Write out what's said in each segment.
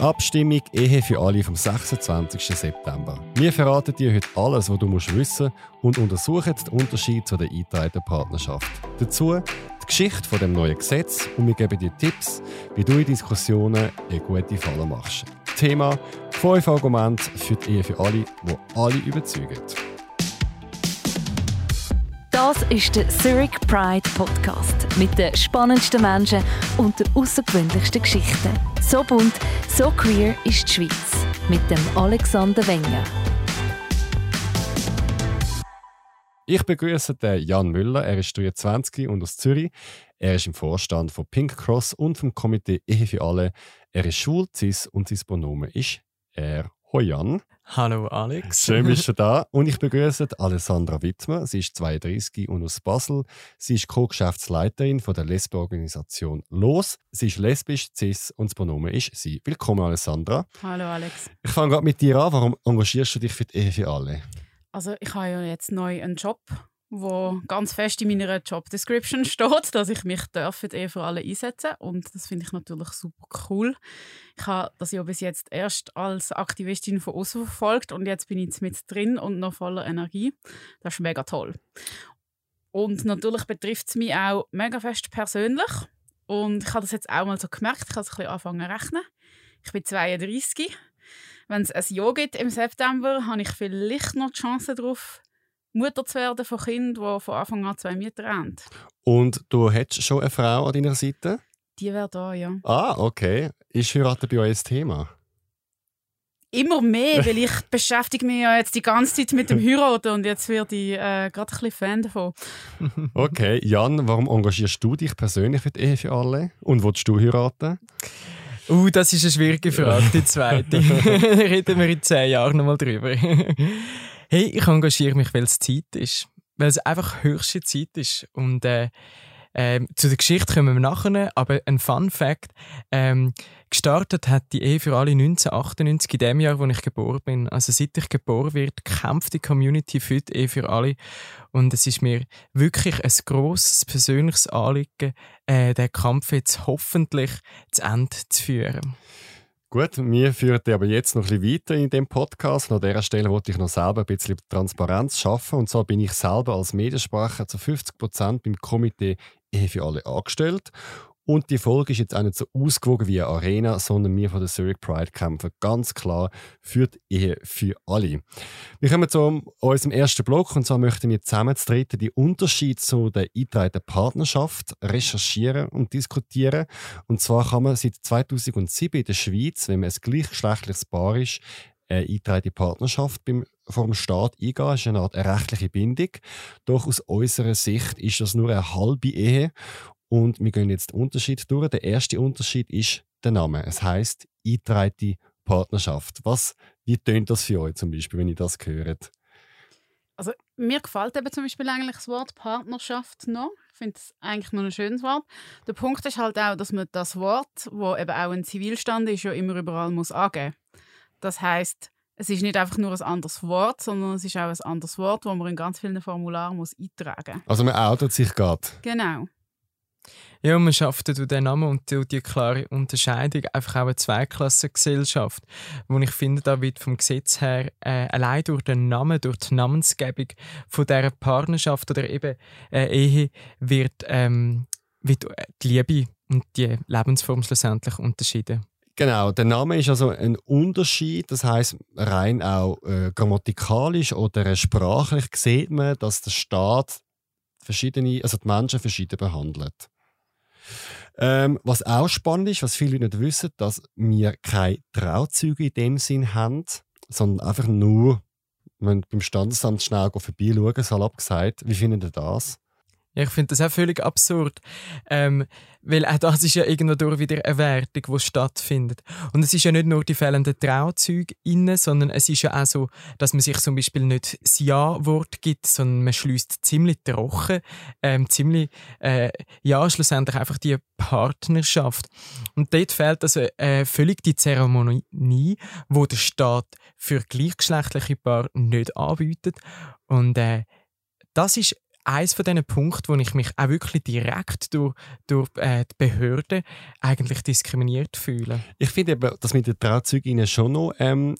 Abstimmung Ehe für alle vom 26. September. Wir verraten dir heute alles, was du musst wissen und untersuchen den Unterschied zu der eingetragenen Partnerschaft. Dazu die Geschichte von dem neuen Gesetz und wir geben dir Tipps, wie du in Diskussionen eine gute Falle machst. Thema 5 Argumente für die Ehe für alle, die alle überzeugen. Das ist der Zurich Pride Podcast mit den spannendsten Menschen und den außergewöhnlichsten Geschichten. So bunt, so queer ist die Schweiz. Mit dem Alexander Wenger. Ich begrüße den Jan Müller. Er ist 23 und aus Zürich. Er ist im Vorstand von Pink Cross und vom Komitee Ehe für alle. Er ist schwul, cis und sein Pronomen ist er. Hoi Jan. Hallo Alex. Schön bist du da. Und ich begrüße Alessandra Wittmer. Sie ist 32 und aus Basel. Sie ist Co-Geschäftsleiterin der Lesbenorganisation Los. Sie ist lesbisch, cis und das Pronomen ist sie. Willkommen, Alessandra. Hallo Alex. Ich fange gerade mit dir an. Warum engagierst du dich für die Ehe für alle? Also ich habe ja jetzt neu einen Job wo ganz fest in meiner Job Description steht, dass ich mich die Ehe für alle einsetzen und das finde ich natürlich super cool. Ich habe das ja bis jetzt erst als Aktivistin von außen verfolgt und jetzt bin ich mit drin und noch voller Energie. Das ist mega toll. Und natürlich betrifft es mich auch mega fest persönlich und ich habe das jetzt auch mal so gemerkt, ich habe es ein bisschen angefangen zu rechnen. Ich bin 32. Wenn es ein Jahr gibt im September, habe ich vielleicht noch die Chance darauf, Mutter zu werden von Kindern, die von Anfang an zwei Mütter haben. Und du hättest schon eine Frau an deiner Seite? Die wäre da, ja. Ah, okay. Ist Heiraten bei euch ein Thema? Immer mehr, weil ich beschäftige mich ja jetzt die ganze Zeit mit dem Heiraten und jetzt werde ich äh, gerade ein bisschen Fan davon. Okay, Jan, warum engagierst du dich persönlich für die Ehe für alle? Und willst du heiraten? Uh, das ist eine schwierige Frage, die zweite. Reden wir in zehn Jahren nochmal drüber. Hey, ich engagiere mich, weil es Zeit ist. Weil es einfach höchste Zeit ist. Und äh, äh, zu der Geschichte kommen wir nachher, aber ein Fun Fact: ähm, Gestartet hat die Ehe für alle 1998, in dem Jahr, wo ich geboren bin. Also seit ich geboren werde, kämpft die Community für die Ehe für alle. Und es ist mir wirklich ein grosses persönliches Anliegen, äh, den Kampf jetzt hoffentlich zu Ende zu führen. Gut, wir führen aber jetzt noch ein bisschen weiter in dem Podcast. An dieser Stelle wollte ich noch selber ein bisschen Transparenz schaffen. Und zwar bin ich selber als Mediensprecher zu 50 Prozent beim Komitee Ehe für alle angestellt. Und die Folge ist jetzt auch nicht so ausgewogen wie eine Arena, sondern wir von der Zurich Pride kämpfen ganz klar für die Ehe für alle. Wir kommen zu unserem ersten Block und zwar möchten wir zusammen zu die Unterschiede zu der eingetragenen Partnerschaft recherchieren und diskutieren. Und zwar kann man seit 2007 in der Schweiz, wenn man ein gleichgeschlechtliches Paar ist, eine eingetragene Partnerschaft beim vom Staat eingehen. Ist eine Art rechtliche Bindung. Doch aus unserer Sicht ist das nur eine halbe Ehe und wir gehen jetzt den Unterschied durch. Der erste Unterschied ist der Name. Es heißt eingetragene Partnerschaft. Was, wie tönt das für euch zum Beispiel, wenn ihr das hört? Also mir gefällt eben zum Beispiel eigentlich das Wort Partnerschaft noch. Ich finde es eigentlich noch ein schönes Wort. Der Punkt ist halt auch, dass man das Wort, wo eben auch ein Zivilstand ist, ja immer überall muss angeben. Das heißt, es ist nicht einfach nur ein anderes Wort, sondern es ist auch ein anderes Wort, das man in ganz vielen Formularen muss eintragen muss. Also man outet sich gerade. Genau. Ja, man schafft durch den Namen und durch die klare Unterscheidung einfach auch eine Zweiklassengesellschaft, wo ich finde, da wird vom Gesetz her äh, allein durch den Namen, durch die Namensgebung von dieser Partnerschaft oder eben äh, Ehe wird, ähm, wird die Liebe und die Lebensform schlussendlich unterschieden. Genau, der Name ist also ein Unterschied, das heißt rein auch äh, grammatikalisch oder sprachlich sieht man, dass der Staat verschiedene, also die Menschen verschieden behandelt. Ähm, was auch spannend ist, was viele nicht wissen, dass wir keine Trauzeuge in dem Sinn haben, sondern einfach nur, beim Standesamt schnell vorbeischauen, salopp gesagt. Wie findet ihr das? Ich finde das auch völlig absurd. Ähm, weil auch das ist ja irgendwo durch wieder eine Wertung, die stattfindet. Und es ist ja nicht nur die fehlenden Trauzeuge innen, sondern es ist ja auch so, dass man sich zum Beispiel nicht das Ja-Wort gibt, sondern man schließt ziemlich trocken, ähm, ziemlich, äh, ja, schlussendlich einfach die Partnerschaft. Und dort fehlt also äh, völlig die Zeremonie, wo der Staat für gleichgeschlechtliche Paare nicht anbietet. Und äh, das ist eines von diesen Punkten, wo ich mich auch wirklich direkt durch, durch äh, die Behörden eigentlich diskriminiert fühle. Ich finde eben, dass mit den Trauzeuginnen schon noch ähm,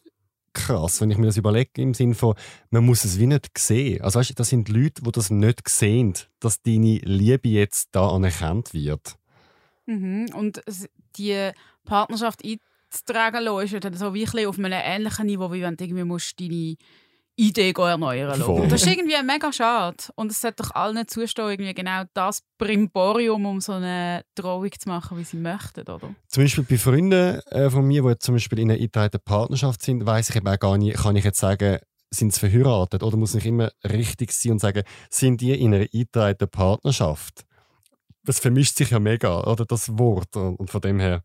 krass, wenn ich mir das überlege, im Sinne von, man muss es wie nicht sehen. Also weißt, das sind Leute, die das nicht sehen, dass deine Liebe jetzt da anerkannt wird. Mhm. Und die Partnerschaft einzutragen lassen, ist ja dann so wie ein auf einem ähnlichen Niveau, wie wenn du irgendwie musst deine Idee erneuern musst. Das ist irgendwie mega schade. Und es sollte doch allen zustehen, irgendwie genau das Brimborium, um so eine Trauung zu machen, wie sie möchten, oder? Zum Beispiel bei Freunden äh, von mir, die zum Beispiel in einer eingetragenen Partnerschaft sind, weiß ich eben auch gar nicht, kann ich jetzt sagen, sind sie verheiratet oder muss ich immer richtig sein und sagen, sind die in einer eingetragenen Partnerschaft? Das vermischt sich ja mega, oder das Wort. Und von dem her,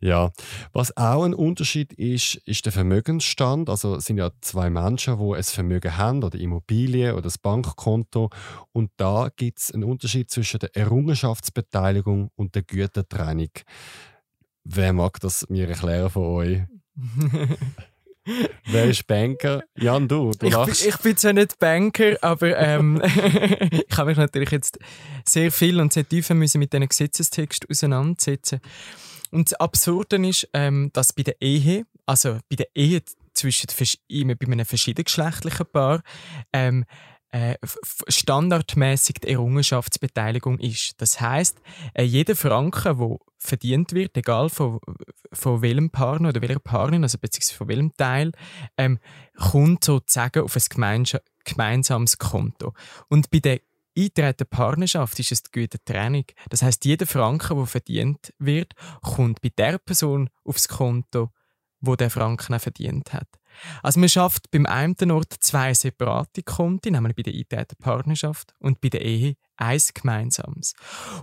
ja. Was auch ein Unterschied ist, ist der Vermögensstand. Also es sind ja zwei Menschen, die ein Vermögen haben, oder Immobilien oder das Bankkonto. Und da gibt es einen Unterschied zwischen der Errungenschaftsbeteiligung und der Gütertrennung. Wer mag das mir erklären von euch? Wer ist Banker? Jan, du. du ich, bin, ich bin zwar nicht Banker, aber ähm, ich habe mich natürlich jetzt sehr viel und sehr tief müssen mit diesen Gesetzestext auseinandersetzen. Und das Absurde ist, ähm, dass bei der Ehe, also bei der Ehe zwischen bei einem verschiedengeschlechtlichen Paar, ähm, äh, standardmäßig die Errungenschaftsbeteiligung ist. Das heißt, äh, jeder Franken, der verdient wird, egal von, von welchem Partner oder welcher Partnerin, also beziehungsweise von welchem Teil, ähm, kommt sozusagen auf ein gemeinsames Konto. Und bei der eingetreten Partnerschaft ist es die gute Trennung. Das heißt, jeder Franken, der verdient wird, kommt bei der Person aufs Konto, wo der Franken auch verdient hat. Also man schafft beim einen Ort zwei separate Konten, nämlich bei der eingetragenen Partnerschaft und bei der Ehe eins gemeinsames.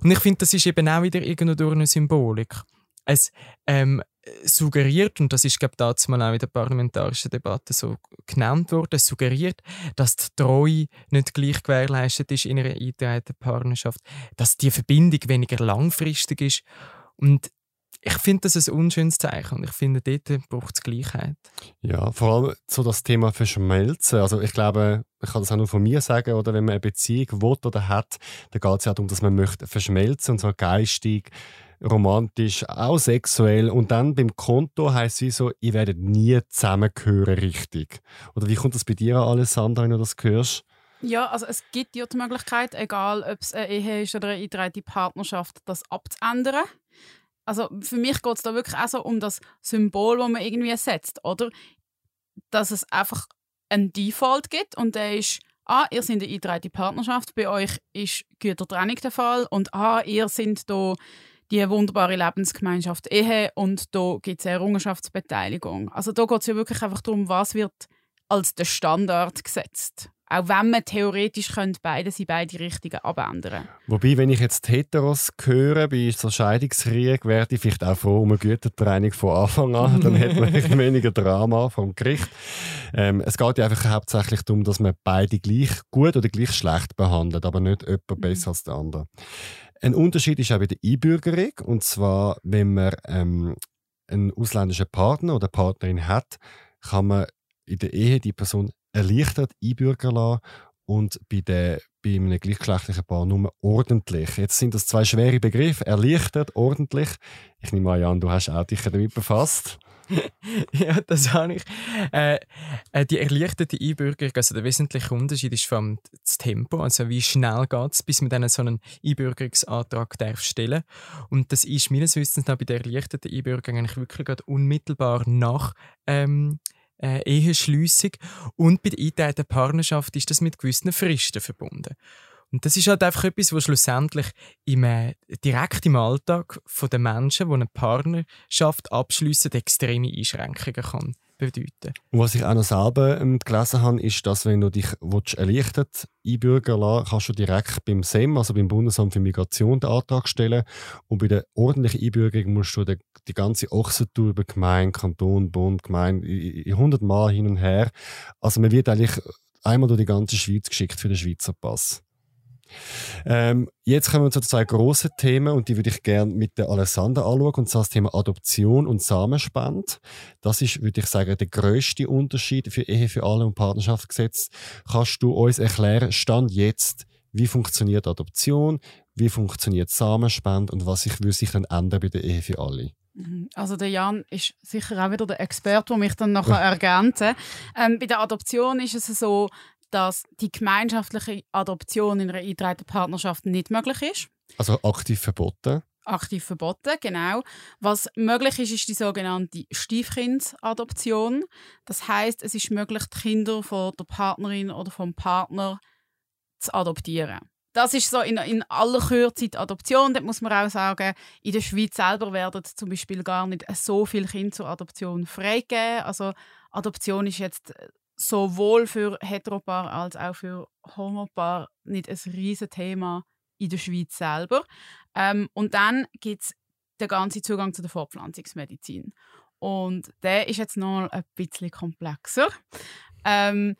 Und ich finde, das ist eben auch wieder irgendwo durch eine Symbolik. Es ähm, suggeriert, und das ist, glaube ich, dazu mal auch in der parlamentarischen Debatte so genannt worden, es suggeriert, dass die Treue nicht gleich gewährleistet ist in einer eingetragenen Partnerschaft, dass die Verbindung weniger langfristig ist. Und ich finde das ein unschönes Zeichen und ich finde, dort braucht es Gleichheit. Ja, vor allem so das Thema Verschmelzen. Also ich glaube, ich kann das auch nur von mir sagen, oder wenn man eine Beziehung will oder hat, dann geht es ja darum, dass man möchte verschmelzen und zwar geistig, romantisch, auch sexuell. Und dann beim Konto heisst es so, ihr werdet nie zusammengehören richtig. Oder wie kommt das bei dir an, Alessandra, wenn du das hörst? Ja, also es gibt ja die Möglichkeit, egal ob es eine Ehe ist oder eine eingetragene Partnerschaft, das abzuändern also für mich geht es da wirklich auch so um das Symbol, das man irgendwie setzt, oder? Dass es einfach einen Default gibt und der ist, ah, ihr seid eine eingetragene Partnerschaft, bei euch ist Gütertrennung der Fall und ah, ihr seid da die wunderbare Lebensgemeinschaft Ehe und da gibt es Errungenschaftsbeteiligung. Also da geht es ja wirklich einfach darum, was wird als der Standard gesetzt. Auch wenn man theoretisch könnte beide sie beide Richtigen abändern. Wobei, wenn ich jetzt Heteros höre bei so Scheidungskrieg, wäre ich vielleicht auch froh um eine Gütertraining von Anfang an. Dann hätte man weniger Drama vom Gericht. Ähm, es geht ja einfach hauptsächlich darum, dass man beide gleich gut oder gleich schlecht behandelt, aber nicht jemand mhm. besser als der andere. Ein Unterschied ist auch bei der Einbürgerung. Und zwar, wenn man ähm, einen ausländischen Partner oder Partnerin hat, kann man in der Ehe die Person erleichtert einbürgern lassen und bei, der, bei einem gleichgeschlechtlichen Paar nur ordentlich. Jetzt sind das zwei schwere Begriffe. Erleichtert, ordentlich. Ich nehme an, Jan, du hast auch dich damit befasst. ja, das habe ich. Äh, äh, die erleichterte Einbürgerung, also der wesentliche Unterschied ist vor das Tempo, also wie schnell geht es, bis man dann so einen Einbürgerungsantrag darf stellen Und das ist meines Wissens nach bei der erleichterten Einbürgerung eigentlich wirklich unmittelbar nach ähm, äh, Eheschliessung. Und bei der eingeteilten Partnerschaft ist das mit gewissen Fristen verbunden. Und das ist halt einfach etwas, was schlussendlich im, äh, direkt im Alltag der Menschen, die eine Partnerschaft abschließen, extreme Einschränkungen kann bedeuten. Und was ich auch noch selber ähm, gelesen habe, ist, dass wenn du dich willst, erleichtert einbürgern lassen kannst du direkt beim SEM, also beim Bundesamt für Migration, den Antrag stellen. Und bei der ordentlichen Einbürgerung musst du die, die ganze Ochsentour über Gemeinde, Kanton, Bund, Gemeinde, 100 Mal hin und her. Also man wird eigentlich einmal durch die ganze Schweiz geschickt für den Schweizer Pass. Ähm, jetzt kommen wir zu zwei grossen Themen und die würde ich gerne mit der Alessander anschauen, und zwar das Thema Adoption und Samenspende. Das ist, würde ich sagen, der grösste Unterschied für Ehe für alle und Partnerschaftsgesetz. Kannst du uns erklären, Stand jetzt, wie funktioniert Adoption, wie funktioniert Samenspende und was sich, würde sich dann ändern bei der Ehe für alle. Mhm. Also der Jan ist sicher auch wieder der Experte, der mich dann nachher ergänzen ähm, Bei der Adoption ist es so, dass die gemeinschaftliche Adoption in einer eingetragenen Partnerschaft nicht möglich ist. Also aktiv verboten? Aktiv verboten, genau. Was möglich ist, ist die sogenannte Stiefkindadoption. Das heißt, es ist möglich, die Kinder von der Partnerin oder vom Partner zu adoptieren. Das ist so in, in aller Kürze die Adoption. Dort muss man auch sagen, in der Schweiz selber werden zum Beispiel gar nicht so viele Kinder zur Adoption freigegeben. Also Adoption ist jetzt sowohl für Heteropaar als auch für Homopaar nicht ein riesiges Thema in der Schweiz selber. Ähm, und dann gibt es den ganzen Zugang zu der Fortpflanzungsmedizin. Und der ist jetzt noch ein bisschen komplexer. Ähm,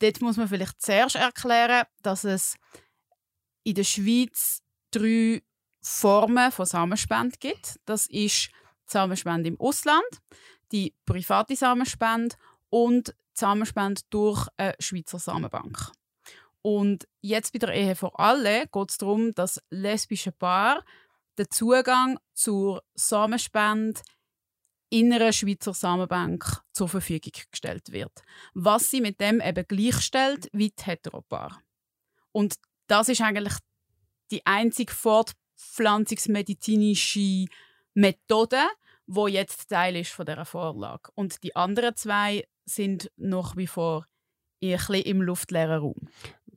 dort muss man vielleicht zuerst erklären, dass es in der Schweiz drei Formen von Samenspende gibt. Das ist die Samenspende im Ausland, die private Samenspende und Samenspende durch eine Schweizer Samenbank. Und jetzt bei der Ehe vor alle geht es darum, dass lesbische Paar den Zugang zur Samenspende in einer Schweizer Samenbank zur Verfügung gestellt wird. Was sie mit dem eben gleichstellt wie die Heteropaar. Und das ist eigentlich die einzige fortpflanzungsmedizinische Methode, wo jetzt Teil ist von der Vorlage. Und die anderen zwei sind nach wie vor ein im luftleeren Raum.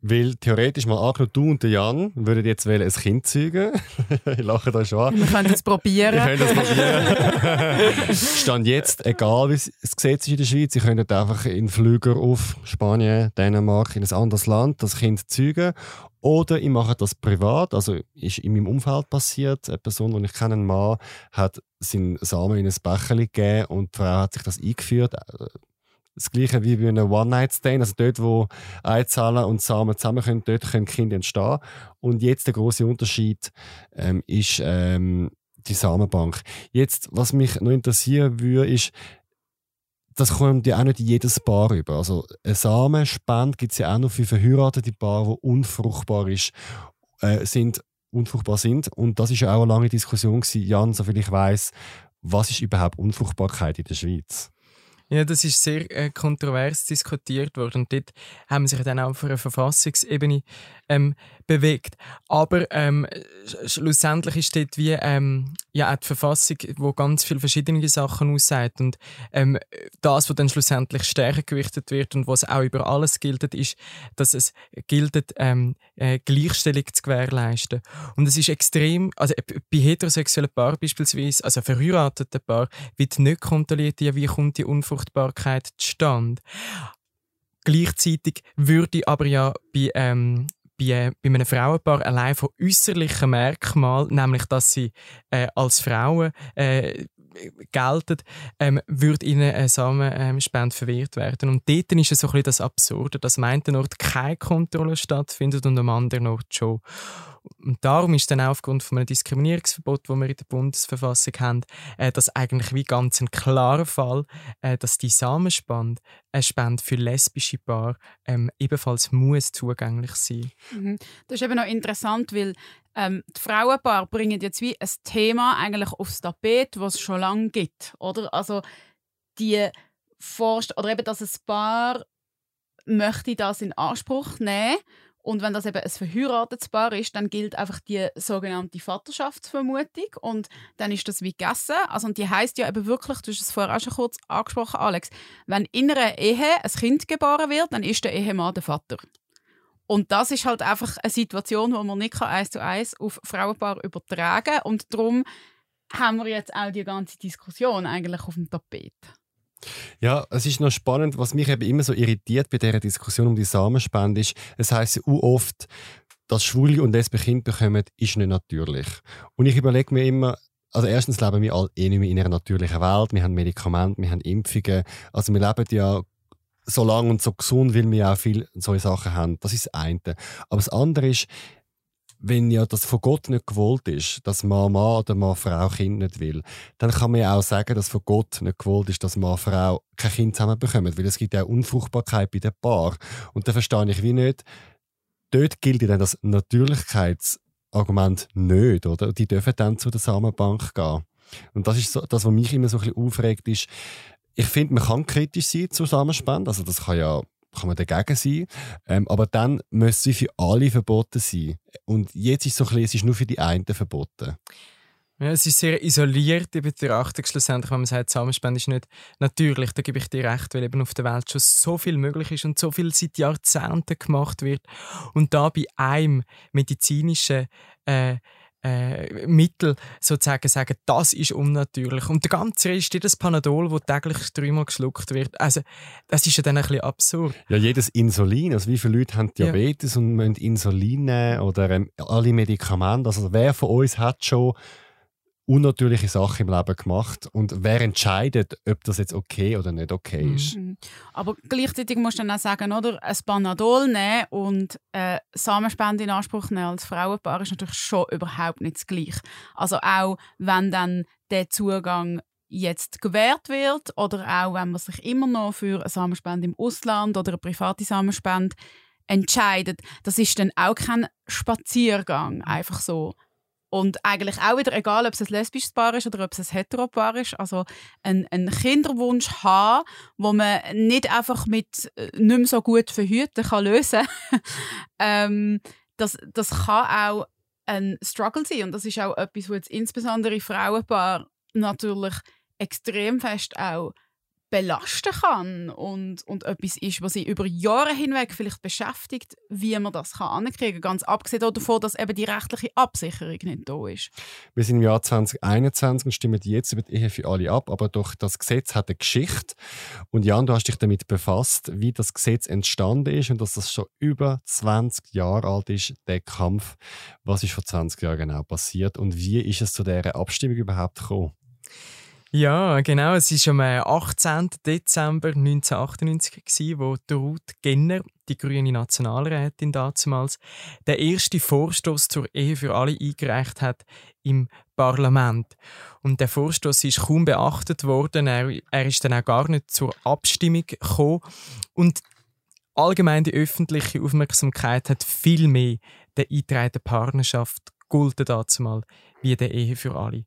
Weil theoretisch mal angenommen, du und der Jan würden jetzt ein Kind zeugen. ich lache da schon an. Wir können das probieren. Wir können das probieren. Stand jetzt, egal wie das Gesetz ist in der Schweiz, Sie können einfach in Flüger auf Spanien, Dänemark, in ein anderes Land das Kind zeugen. Oder ich mache das privat, also ist in meinem Umfeld passiert. Eine Person, die ich kenne, ein Mann, hat seinen Samen in ein Becherchen gegeben und die Frau hat sich das eingeführt das gleiche wie bei einem One-Night-Stand, also dort, wo Eizellen und Samen zusammen können, dort können Kinder entstehen. Und jetzt der große Unterschied ähm, ist ähm, die Samenbank. Jetzt, was mich noch interessieren würde, ist, das kommt ja auch nicht jedes Paar über. Also eine Samenspende gibt es ja auch noch für verheiratete Paare, die unfruchtbar ist, äh, sind, unfruchtbar sind. Und das ist ja auch eine lange Diskussion gewesen. Jan, soviel ich weiß, was ist überhaupt Unfruchtbarkeit in der Schweiz? Ja, das ist sehr äh, kontrovers diskutiert worden. Und dort haben sich dann auch auf einer Verfassungsebene ähm, bewegt. Aber ähm, schlussendlich ist dort wie ähm, ja, auch die Verfassung, wo ganz viele verschiedene Sachen aussagt. Und ähm, das, was dann schlussendlich stärker gewichtet wird und was auch über alles gilt, ist, dass es gilt, ähm, äh, Gleichstellung zu gewährleisten. Und es ist extrem, also äh, bei heterosexuellen Paaren beispielsweise, also verheirateten Paaren, wird nicht kontrolliert, wie kommt die Unfruchtbarkeit zustande. Gleichzeitig würde aber ja bei ähm, bei, bei einem Frauenpaar allein von äußerlichen Merkmalen, nämlich dass sie äh, als Frauen äh, gelten, ähm, würde ihnen eine Samenspende verwehrt werden. Und dort ist es so ein bisschen das Absurde, dass am einen Ort keine Kontrolle stattfindet und am anderen Ort schon. Und darum ist dann auch aufgrund von einem Diskriminierungsverbot, das wir in der Bundesverfassung haben, äh, das eigentlich wie ganz ein klarer Fall, äh, dass die Samenspende, eine Spende für lesbische Paare, ähm, ebenfalls muss zugänglich sein. Mhm. Das ist eben noch interessant, weil ähm, die Frauenpaare bringen jetzt wie ein Thema eigentlich aufs Tapet, was es schon lange gibt, oder? Also die Vorst oder eben, dass ein Paar möchte das in Anspruch nehmen und wenn das eben ein verheiratetes Paar ist, dann gilt einfach die sogenannte Vaterschaftsvermutung und dann ist das wie gegessen. Also und die heißt ja eben wirklich, du hast es vorher auch schon kurz angesprochen, Alex, wenn in einer Ehe ein Kind geboren wird, dann ist der Ehemann der Vater. Und das ist halt einfach eine Situation, wo man nicht eins zu eins auf Frauenpaar übertragen kann. Und darum haben wir jetzt auch die ganze Diskussion eigentlich auf dem Tapet. Ja, es ist noch spannend, was mich eben immer so irritiert bei dieser Diskussion um die Samenspende ist, es heisst ja oft, dass Schwule und lesbische Kinder bekommen, ist nicht natürlich. Und ich überlege mir immer, also erstens leben wir alle eh nicht mehr in einer natürlichen Welt, wir haben Medikamente, wir haben Impfungen, also wir leben ja so lange und so gesund, weil wir auch viele solche Sachen haben. Das ist das eine. Aber das andere ist, wenn ja das von Gott nicht gewollt ist, dass man Mann oder Mann Frau Kind nicht will, dann kann man ja auch sagen, dass von Gott nicht gewollt ist, dass Mann Frau kein Kind zusammen bekommen, weil es gibt ja Unfruchtbarkeit bei dem Paar. Und da verstehe ich wie nicht, dort gilt dann das Natürlichkeitsargument nicht, oder? Die dürfen dann zu der Samenbank gehen. Und das ist so, das, was mich immer so ein bisschen aufregt, ist, ich finde, man kann kritisch sein Samenspende. Also das kann ja kann man dagegen sein. Ähm, aber dann müssen sie für alle verboten sein. Und jetzt ist es so ein bisschen, es ist nur für die einen verboten. Ja, es ist sehr isolierte Betrachtung schlussendlich, wenn man sagt, Zusammenspende ist nicht natürlich. Da gebe ich dir recht, weil eben auf der Welt schon so viel möglich ist und so viel seit Jahrzehnten gemacht wird. Und da bei einem medizinischen äh, äh, Mittel sozusagen sagen, das ist unnatürlich. Und der ganze Rest, jedes Panadol, das täglich dreimal geschluckt wird, also das ist ja dann ein bisschen absurd. Ja, jedes Insulin, also wie viele Leute haben Diabetes ja. und müssen Insulin nehmen oder ähm, alle Medikamente, also wer von uns hat schon unnatürliche Sachen im Leben gemacht und wer entscheidet, ob das jetzt okay oder nicht okay ist. Mhm. Aber gleichzeitig musst du dann auch sagen, oder, ein Panadol nehmen und äh, Samenspende in Anspruch nehmen als Frauenpaar ist natürlich schon überhaupt nicht das Gleiche. Also auch wenn dann der Zugang jetzt gewährt wird oder auch wenn man sich immer noch für eine Samenspende im Ausland oder eine private Samenspende entscheidet, das ist dann auch kein Spaziergang, einfach so und eigentlich auch wieder, egal ob es ein lesbisches Paar ist oder ob es ein Heteropaar ist, also einen, einen Kinderwunsch haben, wo man nicht einfach mit äh, nicht mehr so gut verhüten kann lösen ähm, das, das kann auch ein Struggle sein. Und das ist auch etwas, was insbesondere Frauenpaar natürlich extrem fest auch belasten kann und, und etwas ist, was sie über Jahre hinweg vielleicht beschäftigt, wie man das kann kann. Ganz abgesehen davon, dass eben die rechtliche Absicherung nicht da ist. Wir sind im Jahr 2021 und stimmen jetzt über die Ehe für alle ab, aber doch das Gesetz hat eine Geschichte. Und Jan, du hast dich damit befasst, wie das Gesetz entstanden ist und dass das schon über 20 Jahre alt ist, der Kampf. Was ist vor 20 Jahren genau passiert und wie ist es zu dieser Abstimmung überhaupt gekommen? Ja, genau. Es war am 18. Äh, Dezember 1998, gewesen, wo Ruth Genner, die grüne Nationalrätin damals, der erste Vorstoß zur Ehe für alle eingereicht hat im Parlament. Und der Vorstoß ist kaum beachtet worden. Er, er ist dann auch gar nicht zur Abstimmung gekommen. Und allgemein die öffentliche Aufmerksamkeit hat viel mehr der eingetragenen Partnerschaft gegolten dazumal wie der Ehe für alle.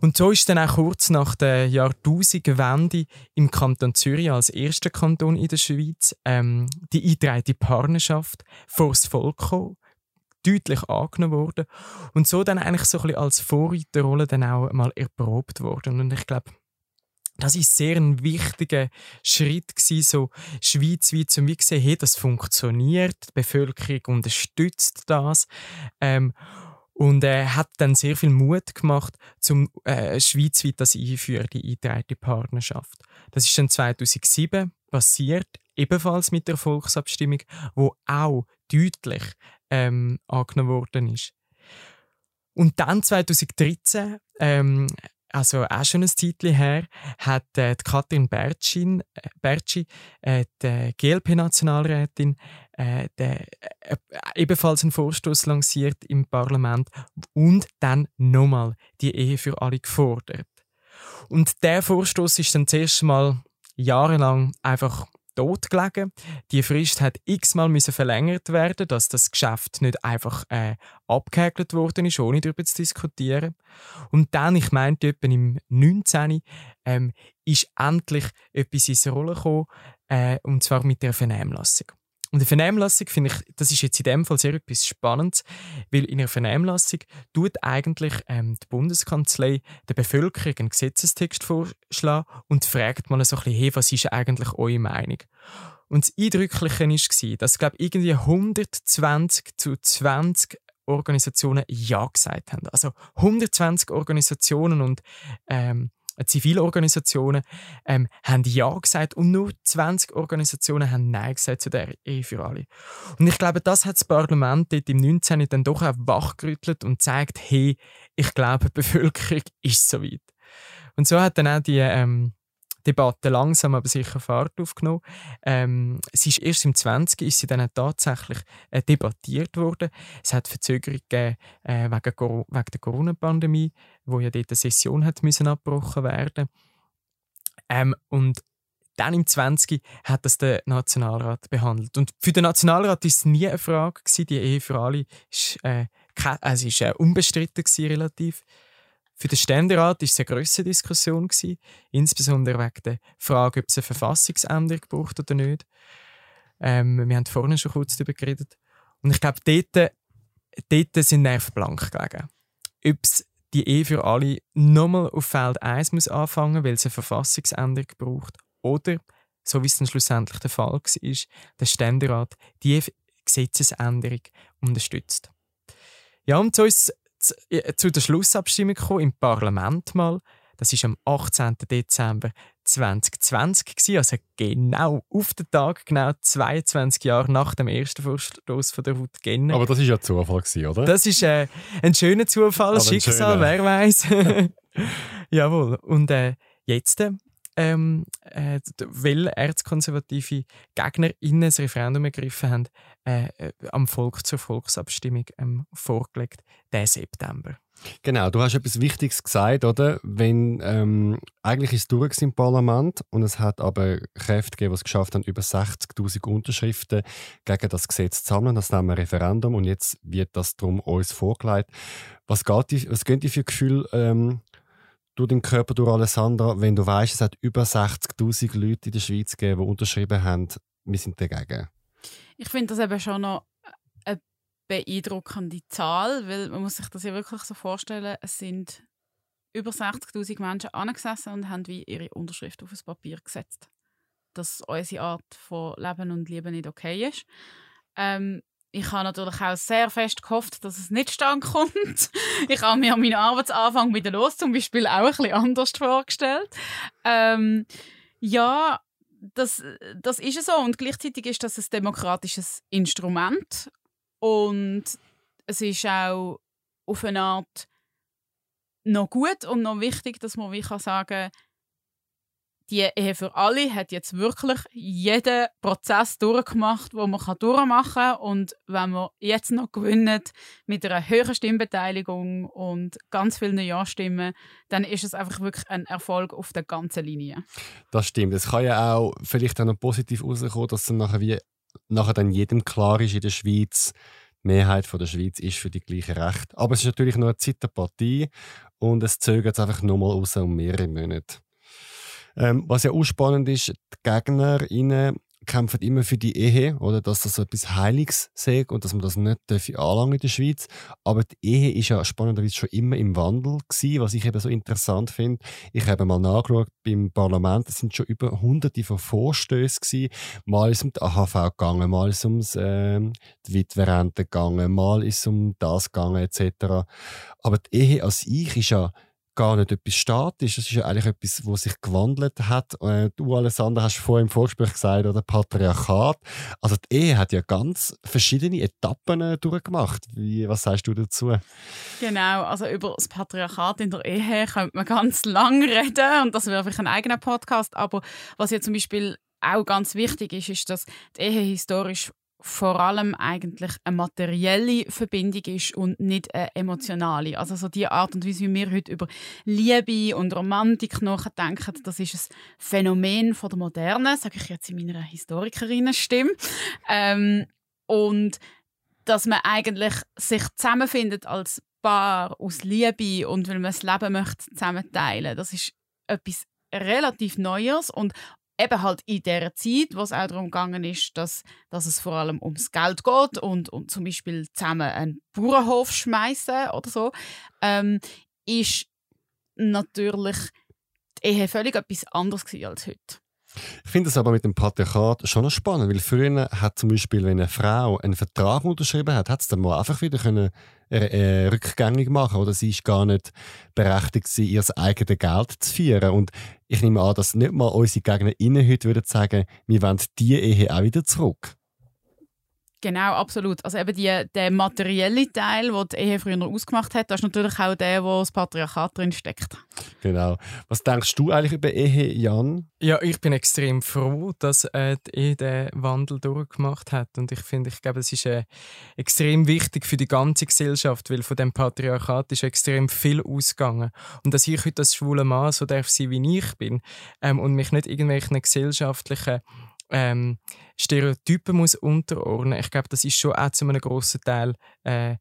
Und so ist dann auch kurz nach der Jahrtausendwende im Kanton Zürich als erster Kanton in der Schweiz ähm, die eingetragene Partnerschaft vor das Volk gekommen, deutlich angenommen worden und so dann eigentlich so ein bisschen als Vorreiterrolle dann auch mal erprobt worden. Und ich glaube, das ist sehr ein wichtiger Schritt gewesen, so schweizweit zum wie gesehen, hey, das funktioniert, die Bevölkerung unterstützt das. Ähm, und er äh, hat dann sehr viel Mut gemacht, zum äh, schweizweit das einführen, die eingetragene Partnerschaft. Das ist dann 2007 passiert, ebenfalls mit der Volksabstimmung, wo auch deutlich ähm, angenommen worden ist. Und dann 2013 ähm, also auch schon ein Zeitchen her, hat äh, die Katrin Bertschin, äh, Bertschi, äh, die GLP-Nationalrätin, äh, äh, ebenfalls einen Vorstoß lanciert im Parlament und dann nochmal die Ehe für alle gefordert. Und der Vorstoß ist dann zuerst mal jahrelang einfach tot gelegen. Die Frist hat x-mal verlängert werden, dass das Geschäft nicht einfach äh, abgehäkelt worden ist, ohne darüber zu diskutieren. Und dann, ich meinte, etwa im 19. Ähm, ist endlich etwas ins Rollen gekommen, äh, und zwar mit der Vernehmlassung. Und eine Vernehmlassung finde ich, das ist jetzt in dem Fall sehr etwas Spannendes, weil in einer Vernehmlassung tut eigentlich ähm, die Bundeskanzlei der Bevölkerung einen Gesetzestext vorschlagen und fragt mal so ein bisschen, hey, was ist eigentlich eure Meinung? Und das Eindrückliche war, dass, glaube ich, irgendwie 120 zu 20 Organisationen Ja gesagt haben. Also 120 Organisationen und ähm, Zivilorganisationen ähm, haben Ja gesagt und nur 20 Organisationen haben Nein gesagt zu der Ehe für alle. Und ich glaube, das hat das Parlament dort im 19. dann doch auch wachgerüttelt und zeigt, hey, ich glaube, die Bevölkerung ist soweit. Und so hat dann auch die ähm, Debatte langsam aber sicher Fahrt aufgenommen. Ähm, sie ist erst im 20. ist sie dann tatsächlich äh, debattiert worden. Es hat Verzögerungen äh, wegen, wegen der Corona-Pandemie, wo ja dort eine Session hat müssen abgebrochen werden. Ähm, und dann im 20. hat das der Nationalrat behandelt. Und für den Nationalrat war es nie eine Frage gewesen. Die Ehe für alle ist, äh, also ist äh, unbestritten gewesen, relativ. Für den Ständerat war es eine größere Diskussion gewesen, insbesondere wegen der Frage, ob es eine Verfassungsänderung braucht oder nicht. Ähm, wir haben vorhin schon kurz darüber geredet. Und ich glaube, dort, dort sind Nerven blank gelegen. Ob es die Ehe für alle nochmal auf Feld 1 muss anfangen, weil es eine Verfassungsänderung braucht oder, so wie es dann schlussendlich der Fall war, der Ständerat die Gesetzesänderung unterstützt. Ja, und so ist es zu der Schlussabstimmung gekommen, im Parlament mal. Das war am 18. Dezember 2020, gewesen, also genau auf den Tag, genau 22 Jahre nach dem ersten Vorstoß von der Ruth Genner. Aber das war ja Zufall, gewesen, oder? Das ist äh, ein schöner Zufall, ein Schicksal, wer weiß. Jawohl. Und äh, jetzt ähm, äh, weil erzkonservative GegnerInnen das Referendum ergriffen haben, äh, äh, am Volk zur Volksabstimmung ähm, vorgelegt, den September. Genau, du hast etwas Wichtiges gesagt, oder? Wenn ähm, eigentlich ist es durch im Parlament und es hat aber Kräfte gegeben, die es geschafft haben, über 60.000 Unterschriften gegen das Gesetz zu sammeln. Das nennen wir Referendum und jetzt wird das darum uns vorgelegt. Was, geht was gehen die für Gefühle ähm, durch den Körper durch Alessandra, wenn du weißt, es hat über 60.000 Leute in der Schweiz gegeben, die unterschrieben haben, wir sind dagegen? Ich finde das eben schon noch eine beeindruckende Zahl, weil man muss sich das ja wirklich so vorstellen, es sind über 60.000 Menschen angesessen und haben wie ihre Unterschrift auf das Papier gesetzt. Dass unsere Art von Leben und Lieben nicht okay ist. Ähm, ich habe natürlich auch sehr fest gehofft, dass es nicht stand kommt. ich habe mir meinen Arbeitsanfang wieder los zum Beispiel auch ein bisschen anders vorgestellt. Ähm, ja, das, das ist so und gleichzeitig ist das ein demokratisches Instrument und es ist auch auf eine Art noch gut und noch wichtig, dass man wie kann sagen die Ehe für alle hat jetzt wirklich jeden Prozess durchgemacht, wo man durchmachen kann. Und wenn man jetzt noch gewinnt mit einer höheren Stimmbeteiligung und ganz vielen Ja-Stimmen, dann ist es einfach wirklich ein Erfolg auf der ganzen Linie. Das stimmt. Es kann ja auch vielleicht auch noch positiv rauskommen, dass dann nachher, wie, nachher dann jedem klar ist in der Schweiz, die Mehrheit von der Schweiz ist für die gleichen Rechte. Aber es ist natürlich noch eine Zeit der Partie und es zögert es einfach nochmal raus um mehrere Monate. Ähm, was ja auch spannend ist, die GegnerInnen kämpfen immer für die Ehe, oder dass das so etwas Heiliges sei und dass man das nicht anlangen in der Schweiz. Aber die Ehe ist ja spannenderweise schon immer im Wandel gewesen, was ich eben so interessant finde. Ich habe mal nachgeschaut beim Parlament, es sind schon über hunderte von Vorstößen gewesen. Mal ist es um die AHV gegangen, mal ist es um äh, die Witwerrente gegangen, mal ist es um das gegangen etc. Aber die Ehe als ich ist ja gar nicht etwas statisch. Es ist ja eigentlich etwas, was sich gewandelt hat. Äh, du, Alessandra, hast vorhin im Vorgespräch gesagt, oder Patriarchat. Also die Ehe hat ja ganz verschiedene Etappen äh, durchgemacht. Wie, was sagst du dazu? Genau, also über das Patriarchat in der Ehe könnte man ganz lang reden und das wäre vielleicht ein eigener Podcast. Aber was ja zum Beispiel auch ganz wichtig ist, ist, dass die Ehe historisch vor allem eigentlich eine materielle Verbindung ist und nicht eine emotionale. Also so die Art und Weise, wie wir heute über Liebe und Romantik nachdenken, das ist ein Phänomen von der Moderne, sage ich jetzt in meiner Historikerinnenstimme. Ähm, und dass man eigentlich sich zusammenfindet als Paar aus Liebe und weil man das Leben möchte zusammen teilen, das ist etwas relativ Neues und eben halt in der Zeit, wo es auch darum gegangen ist, dass, dass es vor allem ums Geld geht und, und zum Beispiel zusammen einen Bauernhof schmeißen oder so, ähm, ist natürlich die Ehe völlig etwas anderes als heute. Ich finde es aber mit dem Patriarchat schon noch spannend, weil früher hat zum Beispiel, wenn eine Frau einen Vertrag unterschrieben hat, hat es dann mal einfach wieder können, äh, rückgängig machen oder sie ist gar nicht berechtigt, sie ihr eigenes Geld zu führen. Und ich nehme an, dass nicht mal unsere GegnerInnen heute würden sagen, wir wollen diese Ehe auch wieder zurück. Genau, absolut. Also eben die, der materielle Teil, den die Ehe früher ausgemacht hat, das ist natürlich auch der, wo das Patriarchat drin steckt. Genau. Was denkst du eigentlich über Ehe, Jan? Ja, ich bin extrem froh, dass äh, die Ehe den Wandel durchgemacht hat. Und ich finde, ich glaube, es ist äh, extrem wichtig für die ganze Gesellschaft, weil von dem Patriarchat ist extrem viel ausgegangen. Und dass ich heute als schwuler Mann so darf sein, wie ich bin ähm, und mich nicht irgendwelchen gesellschaftlichen ähm, Stereotypen muss unterordnen. Ich glaube, das ist schon auch zu einem grossen Teil äh,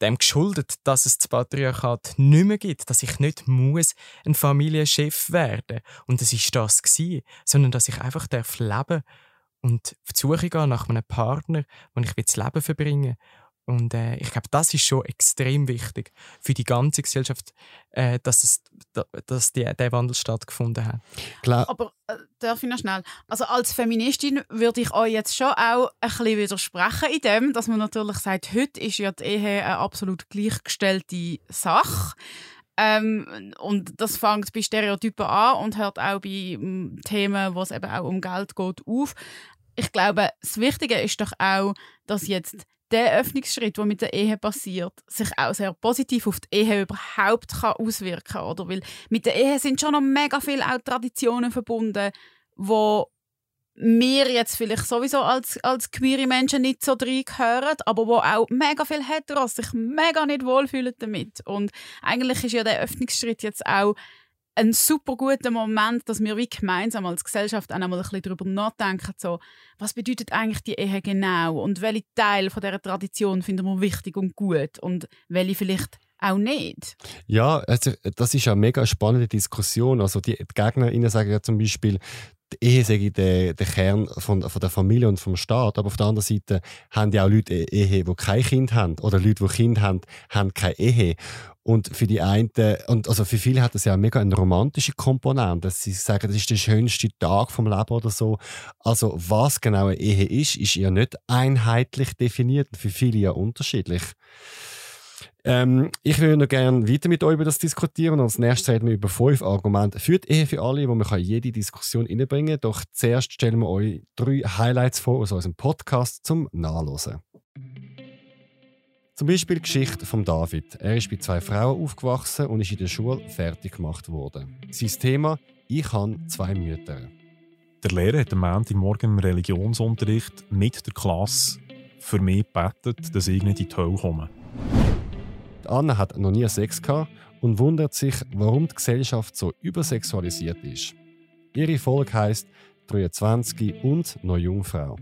dem geschuldet, dass es das Patriarchat nicht mehr gibt, dass ich nicht muss ein Familienchef werden und das ist das gewesen, sondern dass ich einfach darf leben und auf die Suche nach einem Partner, wo ich das Leben verbringen und äh, ich glaube, das ist schon extrem wichtig für die ganze Gesellschaft, äh, dass, es, dass die, der Wandel stattgefunden hat. Klar. Aber äh, darf ich noch schnell? Also als Feministin würde ich euch jetzt schon auch ein bisschen widersprechen in dem, dass man natürlich sagt, heute ist ja die Ehe eine absolut gleichgestellte Sache. Ähm, und das fängt bei Stereotypen an und hört auch bei um, Themen, wo es eben auch um Geld geht, auf. Ich glaube, das Wichtige ist doch auch, dass jetzt der Öffnungsschritt, der mit der Ehe passiert, sich auch sehr positiv auf die Ehe überhaupt kann auswirken kann. Oder? Weil mit der Ehe sind schon noch mega viele auch Traditionen verbunden, wo wir jetzt vielleicht sowieso als, als queere Menschen nicht so reingehören, aber wo auch mega viele Heteros sich mega nicht wohlfühlen damit. Und eigentlich ist ja der Öffnungsschritt jetzt auch ein super guter Moment, dass wir wie gemeinsam als Gesellschaft auch einmal ein bisschen darüber nachdenken, so, was bedeutet eigentlich die Ehe genau? Und welche Teil von dieser Tradition finden wir wichtig und gut? Und welche vielleicht auch nicht. Ja, also das ist eine mega spannende Diskussion. Also die, die GegnerInnen sagen ja zum Beispiel, die Ehe sei der, der Kern von, von der Familie und vom Staat. Aber auf der anderen Seite haben ja auch Leute Ehe, die kein Kind haben. Oder Leute, die Kind haben, haben keine Ehe. Und für die einen, und also für viele hat das ja mega eine romantische Komponente, sie sagen, das ist der schönste Tag vom Leben oder so. Also was genau eine Ehe ist, ist ja nicht einheitlich definiert, für viele ja unterschiedlich. Ähm, ich würde noch gerne weiter mit euch über das diskutieren. Als nächstes reden wir über fünf Argumente für die Ehe für alle, wo man jede Diskussion reinbringen kann. Doch zuerst stellen wir euch drei Highlights vor aus unserem Podcast zum Nachlesen. Zum Beispiel die Geschichte von David. Er ist bei zwei Frauen aufgewachsen und ist in der Schule fertig gemacht worden. Sein Thema: Ich habe zwei Mütter. Der Lehrer hat am Montagmorgen im Religionsunterricht mit der Klasse für mich gebetet, dass ich nicht in die Hölle komme. Anne hat noch nie Sex gehabt und wundert sich, warum die Gesellschaft so übersexualisiert ist. Ihre Folge heißt 23 und noch Jungfrau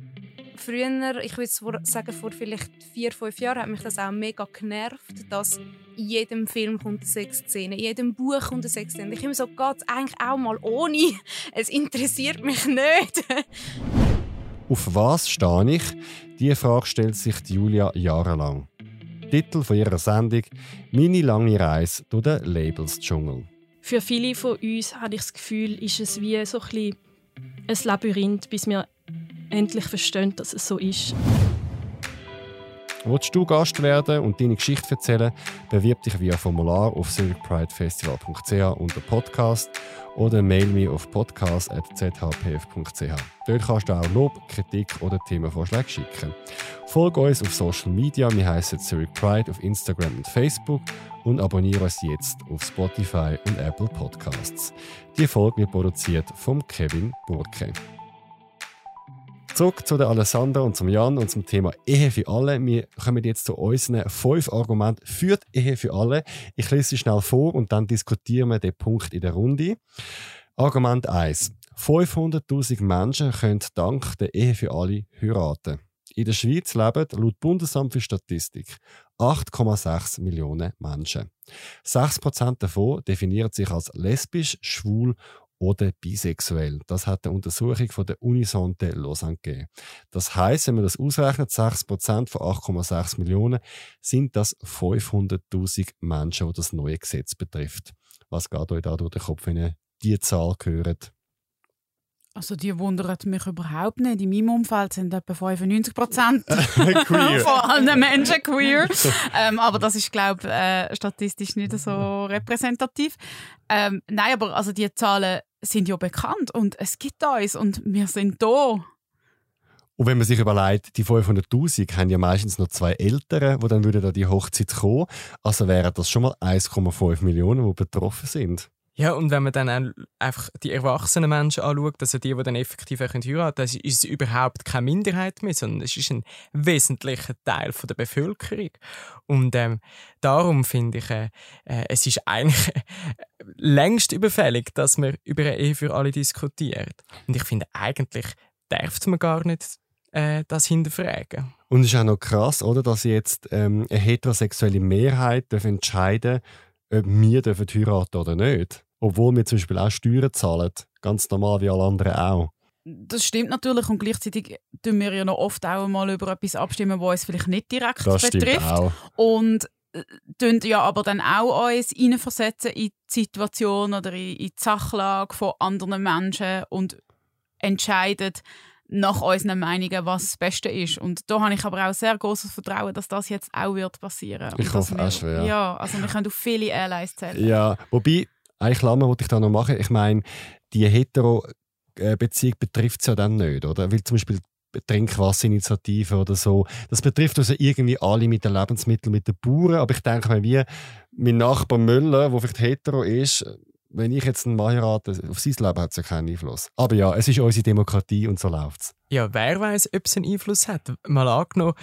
früher, ich würde sagen vor vielleicht vier, fünf Jahren, hat mich das auch mega genervt, dass in jedem Film kommt eine Sexszene, in jedem Buch kommt eine Sexszene. Ich immer so, geht eigentlich auch mal ohne. Es interessiert mich nicht. Auf was stehe ich? Diese Frage stellt sich Julia jahrelang. Titel ihrer Sendung «Meine lange Reise durch den Labels-Dschungel». Für viele von uns habe ich das Gefühl, ist es wie so ein, ein Labyrinth, bis wir endlich verstehen, dass es so ist. Willst du Gast werden und deine Geschichte erzählen, bewirb dich via Formular auf zurichpridefestival.ch unter Podcast oder mail mir auf podcast.zhpf.ch. Dort kannst du auch Lob, Kritik oder Themenvorschläge schicken. Folge uns auf Social Media, wir heißen Zurich Pride auf Instagram und Facebook und abonniere uns jetzt auf Spotify und Apple Podcasts. Die Folge wird produziert von Kevin Burke. Zurück zu der Alessandra und zum Jan und zum Thema Ehe für alle. Wir kommen jetzt zu unseren fünf Argumenten für die Ehe für alle. Ich lese sie schnell vor und dann diskutieren wir den Punkt in der Runde. Argument 1. 500.000 Menschen können dank der Ehe für alle heiraten. In der Schweiz leben laut Bundesamt für Statistik 8,6 Millionen Menschen. 6% davon definieren sich als lesbisch, schwul oder bisexuell. Das hat eine Untersuchung von der Unisonte Lausanne gegeben. Das heißt, wenn man das ausrechnet, 6% von 8,6 Millionen, sind das 500.000 Menschen, die das neue Gesetz betrifft. Was geht euch da durch den Kopf, wenn ihr diese Zahl hört? Also die wundert mich überhaupt nicht. In meinem Umfeld sind etwa 95 Prozent von allen Menschen queer. ähm, aber das ist, glaube ich, äh, statistisch nicht so repräsentativ. Ähm, nein, aber also die Zahlen sind ja bekannt und es gibt uns und wir sind da. Und wenn man sich überlegt, die 500'000 haben ja meistens noch zwei Eltern, die dann würden an die Hochzeit kommen. Also wären das schon mal 1,5 Millionen, die betroffen sind. Ja, und wenn man dann auch einfach die erwachsenen Menschen anschaut, also die, die dann effektiv heiraten können, dann ist überhaupt keine Minderheit mehr, sondern es ist ein wesentlicher Teil der Bevölkerung. Und ähm, darum finde ich, äh, äh es ist eigentlich äh, längst überfällig, dass man über eine Ehe für alle diskutiert. Und ich finde, eigentlich darf man gar nicht äh, das hinterfragen. Und es ist auch noch krass, oder, dass jetzt ähm, eine heterosexuelle Mehrheit entscheiden darf, ob wir heiraten oder nicht. Obwohl wir zum Beispiel auch Steuern zahlen. Ganz normal wie alle anderen auch. Das stimmt natürlich und gleichzeitig tun wir ja noch oft auch mal über etwas abstimmen, was uns vielleicht nicht direkt das betrifft. Auch. Und äh, tun ja aber dann auch uns hineinversetzen in die Situation oder in die Sachlage von anderen Menschen und entscheiden nach unseren Meinungen, was das Beste ist. Und da habe ich aber auch sehr großes Vertrauen, dass das jetzt auch wird passieren. Ich hoffe wir, auch schwer. Ja, also wir können auf viele Allies zählen. Ja, wobei eine Klammer wollte ich da noch machen. Ich meine, die Hetero-Beziehung betrifft es ja dann nicht, oder? Weil zum Beispiel Trinkwasserinitiative oder so. Das betrifft also irgendwie alle mit den Lebensmitteln, mit den Bauern. Aber ich denke mir, wie mein Nachbar Müller, der vielleicht hetero ist, wenn ich jetzt einen Mann heirate, auf sein Leben hat es ja keinen Einfluss. Aber ja, es ist unsere Demokratie und so läuft es. Ja, wer weiß, ob es einen Einfluss hat. Mal angenommen,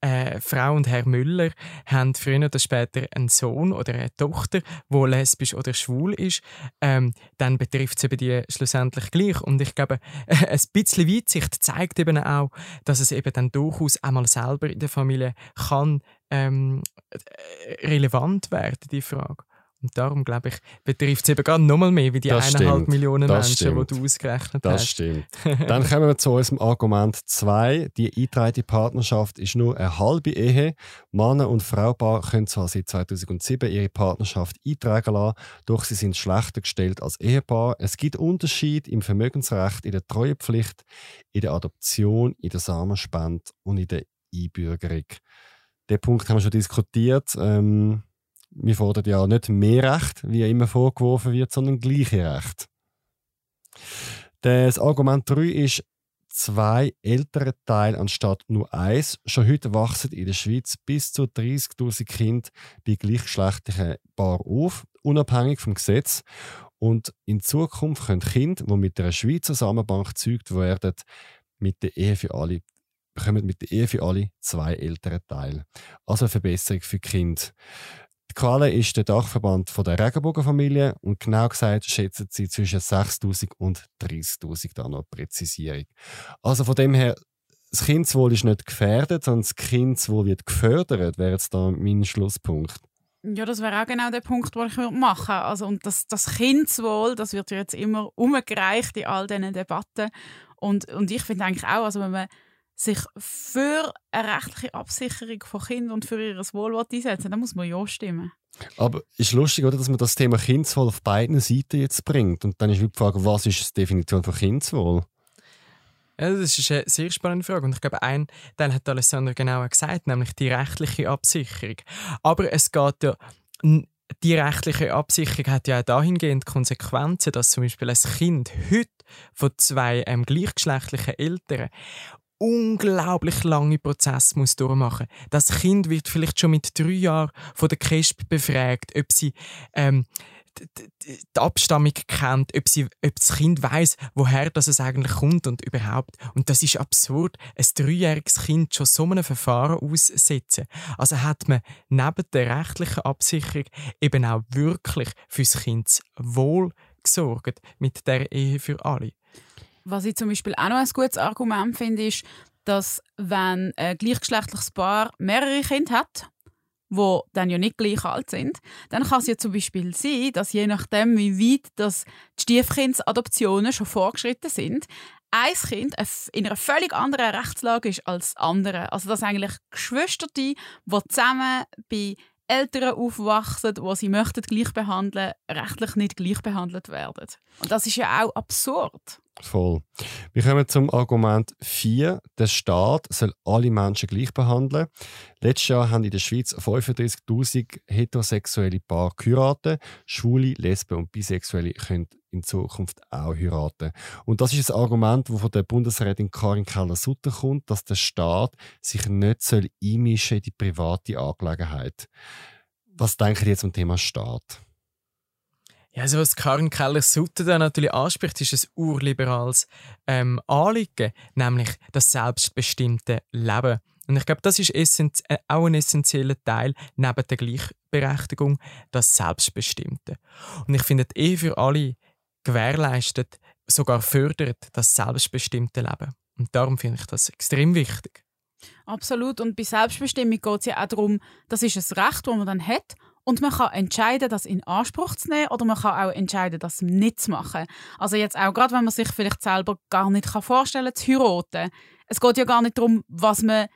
äh, Frau und Herr Müller haben früher oder später einen Sohn oder eine Tochter, wo lesbisch oder schwul ist, ähm, dann betrifft es eben die schlussendlich gleich. Und ich glaube, äh, ein bisschen Weitsicht zeigt eben auch, dass es eben dann durchaus einmal selber in der Familie kann ähm, äh, relevant werden, die Frage. Und darum, glaube ich, betrifft es eben gerade nochmal mehr wie die eineinhalb Millionen das Menschen, stimmt. die du ausgerechnet das hast. Das stimmt. Dann kommen wir zu unserem Argument 2. Die eingetragene Partnerschaft ist nur eine halbe Ehe. Männer und Fraupaar können zwar seit 2007 ihre Partnerschaft eintragen lassen, doch sie sind schlechter gestellt als Ehepaar. Es gibt Unterschiede im Vermögensrecht, in der Treuepflicht, in der Adoption, in der Samenspende und in der Einbürgerung. Den Punkt haben wir schon diskutiert. Ähm, wir fordern ja nicht mehr Recht, wie immer vorgeworfen wird, sondern gleiche Recht. Das Argument 3 ist zwei ältere Teile anstatt nur eins. Schon heute wachsen in der Schweiz bis zu 30.000 Kinder bei gleichgeschlechtlichen Paaren auf, unabhängig vom Gesetz. Und in Zukunft können Kinder, die mit einer Schweizer Samenbank gezeugt werden, mit der Ehe für alle bekommen mit der Ehe für alle zwei ältere Teile. Also eine Verbesserung für die Quale ist der Dachverband von der Regenbogenfamilie und genau gesagt schätzen sie zwischen 6.000 und 30.000 da noch Präzisierung. Also von dem her, das Kindeswohl ist nicht gefährdet, sondern das Kindeswohl wird gefördert, wäre jetzt da mein Schlusspunkt. Ja, das wäre auch genau der Punkt, den ich machen würde. Also, und das, das Kindeswohl, das wird ja jetzt immer umgereicht in all diesen Debatten. Und, und ich finde eigentlich auch, also wenn man sich für eine rechtliche Absicherung von Kindern und für ihr Wohl einsetzen dann muss man ja stimmen. Aber es ist lustig, oder, dass man das Thema Kindeswohl auf beiden Seiten jetzt bringt. Und dann ist die Frage, was ist die Definition von Kindeswohl? Ja, das ist eine sehr spannende Frage. Und ich glaube, ein Teil hat Alessandro genau gesagt, nämlich die rechtliche Absicherung. Aber es geht ja die rechtliche Absicherung hat ja auch dahingehend Konsequenzen, dass zum Beispiel ein Kind heute von zwei ähm, gleichgeschlechtlichen Eltern unglaublich lange Prozess muss durchmachen. Das Kind wird vielleicht schon mit drei Jahren von der KESB befragt, ob sie ähm, die Abstammung kennt, ob, sie, ob das Kind weiß, woher das es eigentlich kommt und überhaupt. Und das ist absurd, ein dreijähriges Kind schon so einem Verfahren aussetzen. Also hat man neben der rechtlichen Absicherung eben auch wirklich fürs Kind Wohl gesorgt mit der Ehe für alle. Was ich zum Beispiel auch noch ein gutes Argument finde, ist, dass wenn ein gleichgeschlechtliches Paar mehrere Kinder hat, wo dann ja nicht gleich alt sind, dann kann es ja zum Beispiel sein, dass je nachdem, wie weit das die Stiefkindsadoptionen schon vorgeschritten sind, ein Kind in einer völlig anderen Rechtslage ist als andere. Also dass eigentlich Geschwister, die zusammen bei Eltern aufwachsen, die sie möchten gleich behandeln, rechtlich nicht gleich behandelt werden. Und das ist ja auch absurd. Voll. Wir kommen zum Argument 4. Der Staat soll alle Menschen gleich behandeln. Letztes Jahr haben in der Schweiz 35.000 heterosexuelle Paare geheiratet. Schwule, Lesben und Bisexuelle können in Zukunft auch heiraten. Und das ist ein Argument, das von der Bundesrätin Karin Keller-Sutter kommt, dass der Staat sich nicht soll einmischen in die private Angelegenheit. Was denken Sie zum Thema Staat? Ja, also was Karin Keller-Sutter da natürlich anspricht, ist ein urliberales ähm, Anliegen, nämlich das selbstbestimmte Leben. Und ich glaube, das ist äh, auch ein essentieller Teil neben der Gleichberechtigung, das Selbstbestimmte. Und ich finde, Ehe für alle gewährleistet, sogar fördert das selbstbestimmte Leben. Und darum finde ich das extrem wichtig. Absolut. Und bei Selbstbestimmung geht es ja auch darum, das ist ein Recht, das man dann hat und man kann entscheiden, das in Anspruch zu nehmen oder man kann auch entscheiden, das nicht zu machen. Also jetzt auch gerade, wenn man sich vielleicht selber gar nicht vorstellen kann, zu heiraten. Es geht ja gar nicht darum, was man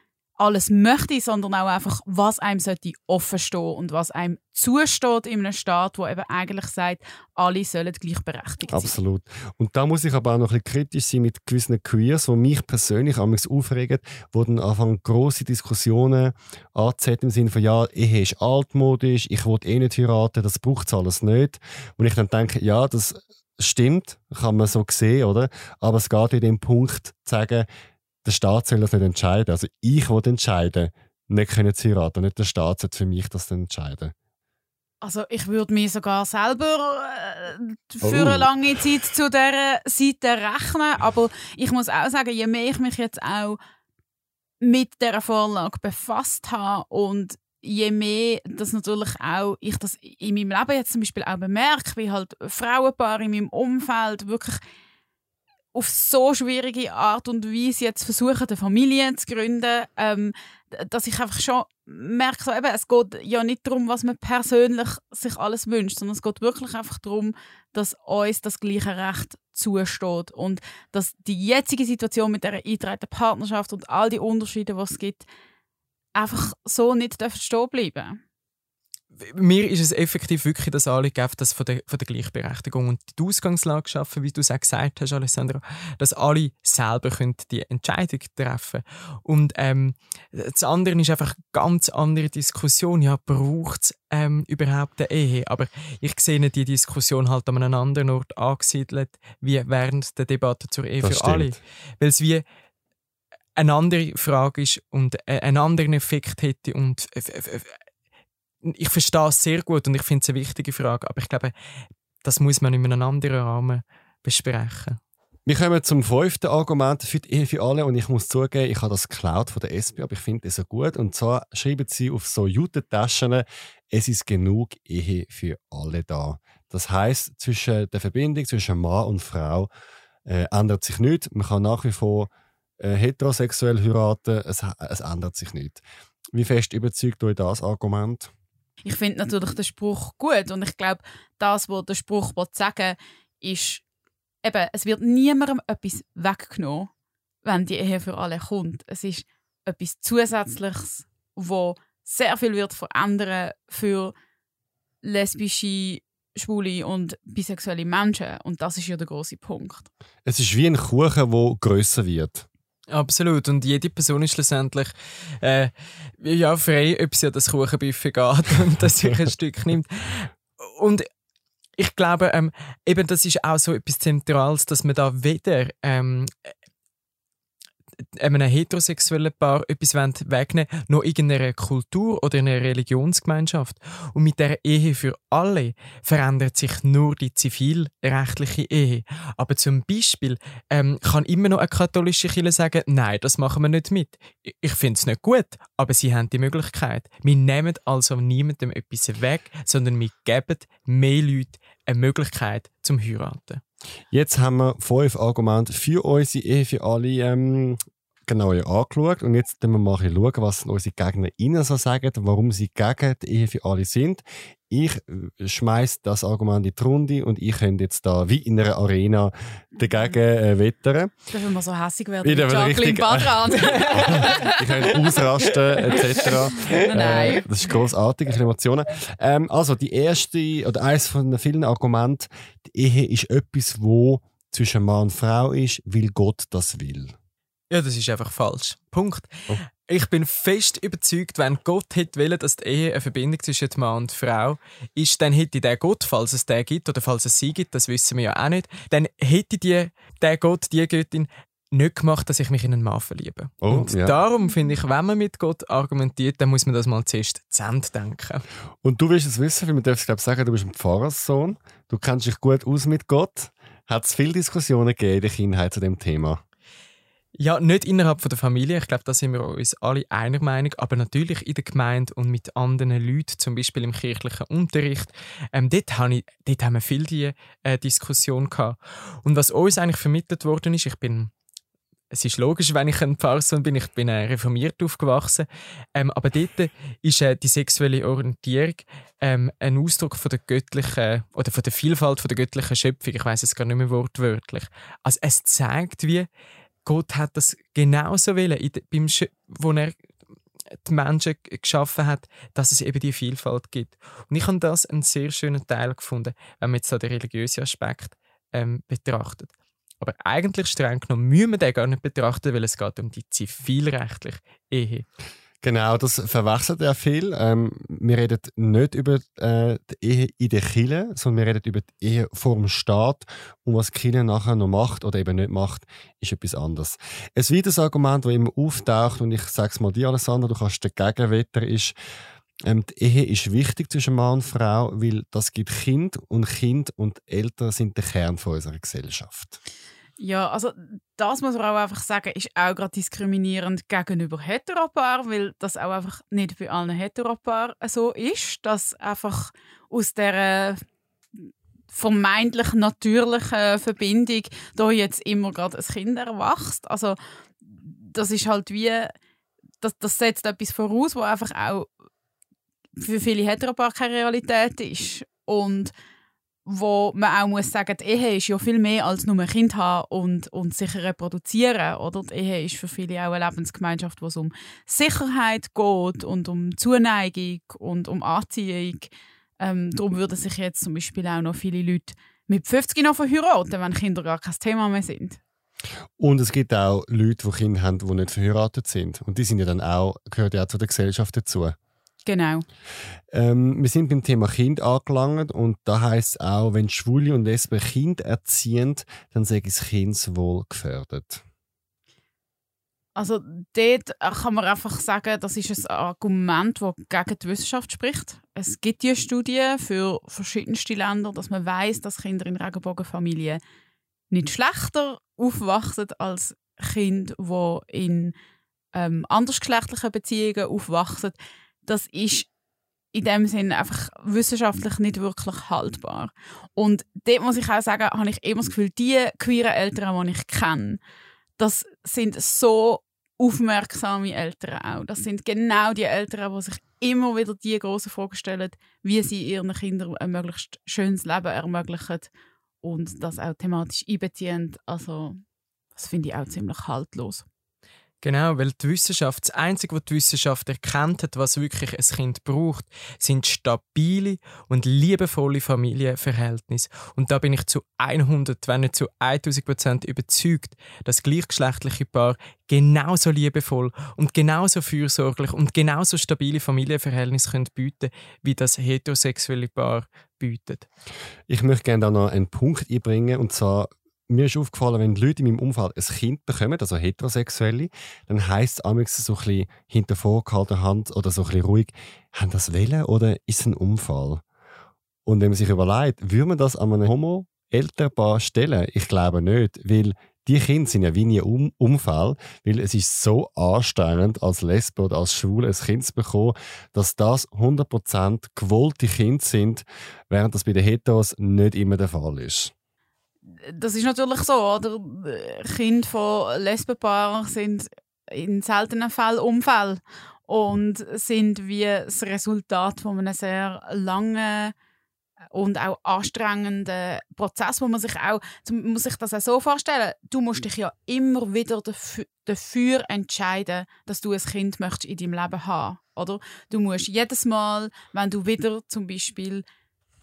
alles möchte, sondern auch einfach, was einem sollte offen stehen und was einem zusteht in einem Staat, wo eben eigentlich sagt, alle sollen gleichberechtigt sein. Absolut. Und da muss ich aber auch noch ein bisschen kritisch sein mit gewissen Queers, die mich persönlich aufregen, wo dann anfangen grosse Diskussionen anzusetzen im Sinne von, ja, Ehe ist altmodisch, ich will eh nicht heiraten, das braucht es alles nicht. Und ich dann denke, ja, das stimmt, kann man so sehen, oder? Aber es geht in dem Punkt zu sagen, der Staat soll das nicht entscheiden. Also ich will entscheiden, nicht können zu heiraten. Nicht der Staat soll für mich das entscheiden. Also ich würde mich sogar selber äh, für oh. eine lange Zeit zu dieser Seite rechnen. Aber ich muss auch sagen, je mehr ich mich jetzt auch mit der Vorlage befasst habe und je mehr das natürlich auch ich das in meinem Leben jetzt zum Beispiel auch bemerke, wie halt Frauenpaare in meinem Umfeld wirklich auf so schwierige Art und Weise jetzt versuchen, eine Familie zu gründen, ähm, dass ich einfach schon merke, so, eben, es geht ja nicht darum, was man persönlich sich alles wünscht, sondern es geht wirklich einfach darum, dass uns das gleiche Recht zusteht und dass die jetzige Situation mit der eingetragenen Partnerschaft und all die Unterschiede, die es gibt, einfach so nicht stehen bleiben mir ist es effektiv wirklich das Anliegen, das von der, von der Gleichberechtigung und die Ausgangslage schaffen, wie du es auch gesagt hast, Alessandro, dass alle selber können die Entscheidung treffen Und ähm, das andere ist einfach eine ganz andere Diskussion. Ja, braucht es ähm, überhaupt eine Ehe? Aber ich sehe die Diskussion halt an einem anderen Ort angesiedelt, wie während der Debatte zur Ehe das für stimmt. alle. Weil es wie eine andere Frage ist und äh, einen anderen Effekt hätte und ich verstehe es sehr gut und ich finde es eine wichtige Frage, aber ich glaube, das muss man in einem anderen Rahmen besprechen. Wir kommen zum fünften Argument für die Ehe für alle und ich muss zugeben, ich habe das geklaut von der SP, aber ich finde es so gut. Und zwar schreiben sie auf so Jutetaschen, es ist genug Ehe für alle da. Das heißt, zwischen der Verbindung zwischen Mann und Frau äh, ändert sich nichts. Man kann nach wie vor äh, heterosexuell heiraten, es, es ändert sich nichts. Wie fest überzeugt euch das Argument? Ich finde natürlich den Spruch gut und ich glaube, das, was der Spruch sagen ist, eben, es wird niemandem etwas weggenommen, wenn die Ehe für alle kommt. Es ist etwas Zusätzliches, wo sehr viel wird verändern für lesbische, schwule und bisexuelle Menschen. Und das ist ja der große Punkt. Es ist wie ein Kuchen, der grösser wird. Absolut. Und jede Person ist schlussendlich äh, ja, frei, ob sie an das Kuchenbuffet geht und das sich ein Stück nimmt. Und ich glaube, ähm, eben das ist auch so etwas Zentrales, dass man da weder ähm, einem heterosexuellen Paar etwas wegnehmen wollen, noch irgendeiner Kultur oder einer Religionsgemeinschaft. Und mit der Ehe für alle verändert sich nur die zivilrechtliche Ehe. Aber zum Beispiel ähm, kann immer noch eine katholische Kirche sagen, nein, das machen wir nicht mit. Ich finde es nicht gut, aber sie haben die Möglichkeit. Wir nehmen also niemandem etwas weg, sondern wir geben mehr Leuten eine Möglichkeit zum Heiraten. Jetzt haben wir fünf Argumente für unsere Ehe für alle ähm, genau angeschaut und jetzt schauen wir mal schauen, was unsere Gegner ihnen so sagen, warum sie gegen die Ehe für alle sind. Ich äh, schmeiß das Argument in die Runde und ich könnte jetzt da wie in einer Arena dagegen äh, wettern. Dürfen wir so hässig werden wie Jacqueline Badran. ich könnte ausrasten etc. Nein. Äh, das ist grossartig, Emotionen. Ähm, also die erste oder eines von den vielen Argumenten, die Ehe ist etwas, wo zwischen Mann und Frau ist, weil Gott das will. Ja, das ist einfach falsch. Punkt. Oh. Ich bin fest überzeugt, wenn Gott hätte wollen, dass die Ehe eine Verbindung zwischen Mann und Frau ist, dann hätte der Gott, falls es den gibt oder falls es sie gibt, das wissen wir ja auch nicht, dann hätte die, der Gott, die Göttin nicht gemacht, dass ich mich in einen Mann verliebe. Oh, und ja. darum finde ich, wenn man mit Gott argumentiert, dann muss man das mal zuerst zu Ende denken. Und du willst es wissen, weil man darf es glaube sagen, du bist ein Pfarrerssohn, du kennst dich gut aus mit Gott. Hat es viele Diskussionen gegeben in der Kindheit zu dem Thema? Ja, nicht innerhalb von der Familie, ich glaube, da sind wir uns alle einer Meinung, aber natürlich in der Gemeinde und mit anderen Leuten, zum Beispiel im kirchlichen Unterricht. Ähm, dort, habe ich, dort haben wir viel die äh, Diskussion gehabt. Und was uns eigentlich vermittelt worden ist, ich bin es ist logisch, wenn ich ein Pfarrsohn bin, ich bin äh, reformiert aufgewachsen, ähm, aber dort ist äh, die sexuelle Orientierung ähm, ein Ausdruck von der göttlichen oder von der Vielfalt von der göttlichen Schöpfung. Ich weiß es gar nicht mehr wortwörtlich. Also es zeigt, wie Gott hat das genauso wollen, in beim wo er die Menschen geschaffen hat, dass es eben die Vielfalt gibt. Und ich habe das einen sehr schönen Teil gefunden, wenn man jetzt so den religiösen Aspekt ähm, betrachtet. Aber eigentlich streng genommen müssen wir den gar nicht betrachten, weil es geht um die zivilrechtliche Ehe. Genau, das verwechselt ja viel. Ähm, wir reden nicht über äh, die Ehe in der Kirche, sondern wir reden über die Ehe vor dem Staat. Und was die Kirche nachher noch macht oder eben nicht macht, ist etwas anderes. Ein weiteres Argument, das immer auftaucht, und ich sage es mal dir, Alessandra, du kannst dagegen wetter, ist, ähm, die Ehe ist wichtig zwischen Mann und Frau, weil das gibt Kind und Kind und Eltern sind der Kern von unserer Gesellschaft. Ja, also das muss man auch einfach sagen, ist auch gerade diskriminierend gegenüber Heteropaaren, weil das auch einfach nicht bei allen Heteropaaren so ist, dass einfach aus der vermeintlich natürlichen Verbindung da jetzt immer gerade ein Kind erwachst. Also das ist halt wie, das, das setzt etwas voraus, wo einfach auch für viele Heteropaare keine Realität ist. Und wo man auch muss sagen, die Ehe ist ja viel mehr als nur ein Kind haben und, und sich reproduzieren. Oder? Die Ehe ist für viele auch eine Lebensgemeinschaft, wo es um Sicherheit geht und um Zuneigung und um Anziehung. Ähm, darum würden sich jetzt zum Beispiel auch noch viele Leute mit 50 noch verheiraten, wenn Kinder gar kein Thema mehr sind. Und es gibt auch Leute, die Kinder haben, die nicht verheiratet sind. Und die sind ja dann auch, gehören ja auch zu der Gesellschaft dazu. Genau. Ähm, wir sind beim Thema Kind angelangt und da heißt es auch, wenn Schwule und Lesben Kind erziehen, dann sei das Kindeswohl gefährdet. Also dort kann man einfach sagen, das ist ein Argument, das gegen die Wissenschaft spricht. Es gibt die Studien für verschiedenste Länder, dass man weiß, dass Kinder in Regenbogenfamilien nicht schlechter aufwachsen als Kinder, die in ähm, andersgeschlechtlichen Beziehungen aufwachsen. Das ist in dem Sinne einfach wissenschaftlich nicht wirklich haltbar. Und dort muss ich auch sagen, habe ich immer das Gefühl, die queeren Eltern, die ich kenne, das sind so aufmerksame Eltern auch. Das sind genau die Eltern, die sich immer wieder die großen Fragen stellen, wie sie ihren Kindern ein möglichst schönes Leben ermöglichen und das auch thematisch einbeziehen. Also das finde ich auch ziemlich haltlos. Genau, weil die Wissenschaft, das Einzige, was die Wissenschaft erkannt hat, was wirklich ein Kind braucht, sind stabile und liebevolle Familienverhältnisse. Und da bin ich zu 100, wenn nicht zu 1000 Prozent überzeugt, dass gleichgeschlechtliche Paare genauso liebevoll und genauso fürsorglich und genauso stabile Familienverhältnisse können bieten wie das heterosexuelle Paar bietet. Ich möchte gerne da noch einen Punkt einbringen und zwar mir ist aufgefallen, wenn Leute in meinem Umfeld ein Kind bekommen, also Heterosexuelle, dann heisst es amigs so ein bisschen hinter vorgehaltener Hand oder so ein bisschen ruhig, haben das wollen oder ist es ein Unfall? Und wenn man sich überlegt, würde man das an einem Homo-Elternpaar stellen? Ich glaube nicht, weil die Kinder sind ja wie nie um Unfall, weil es ist so anstrengend, als Lesbe oder als Schwule ein Kind zu bekommen, dass das 100% gewollte Kinder sind, während das bei den Heteros nicht immer der Fall ist das ist natürlich so, oder? Kinder von Lesbenpaaren sind in seltenen Fällen Unfälle und sind wie das Resultat von einem sehr langen und auch anstrengenden Prozess, wo man sich auch, man muss sich das auch so vorstellen, du musst dich ja immer wieder dafür, dafür entscheiden, dass du ein Kind möchtest in deinem Leben haben, oder? Du musst jedes Mal, wenn du wieder zum Beispiel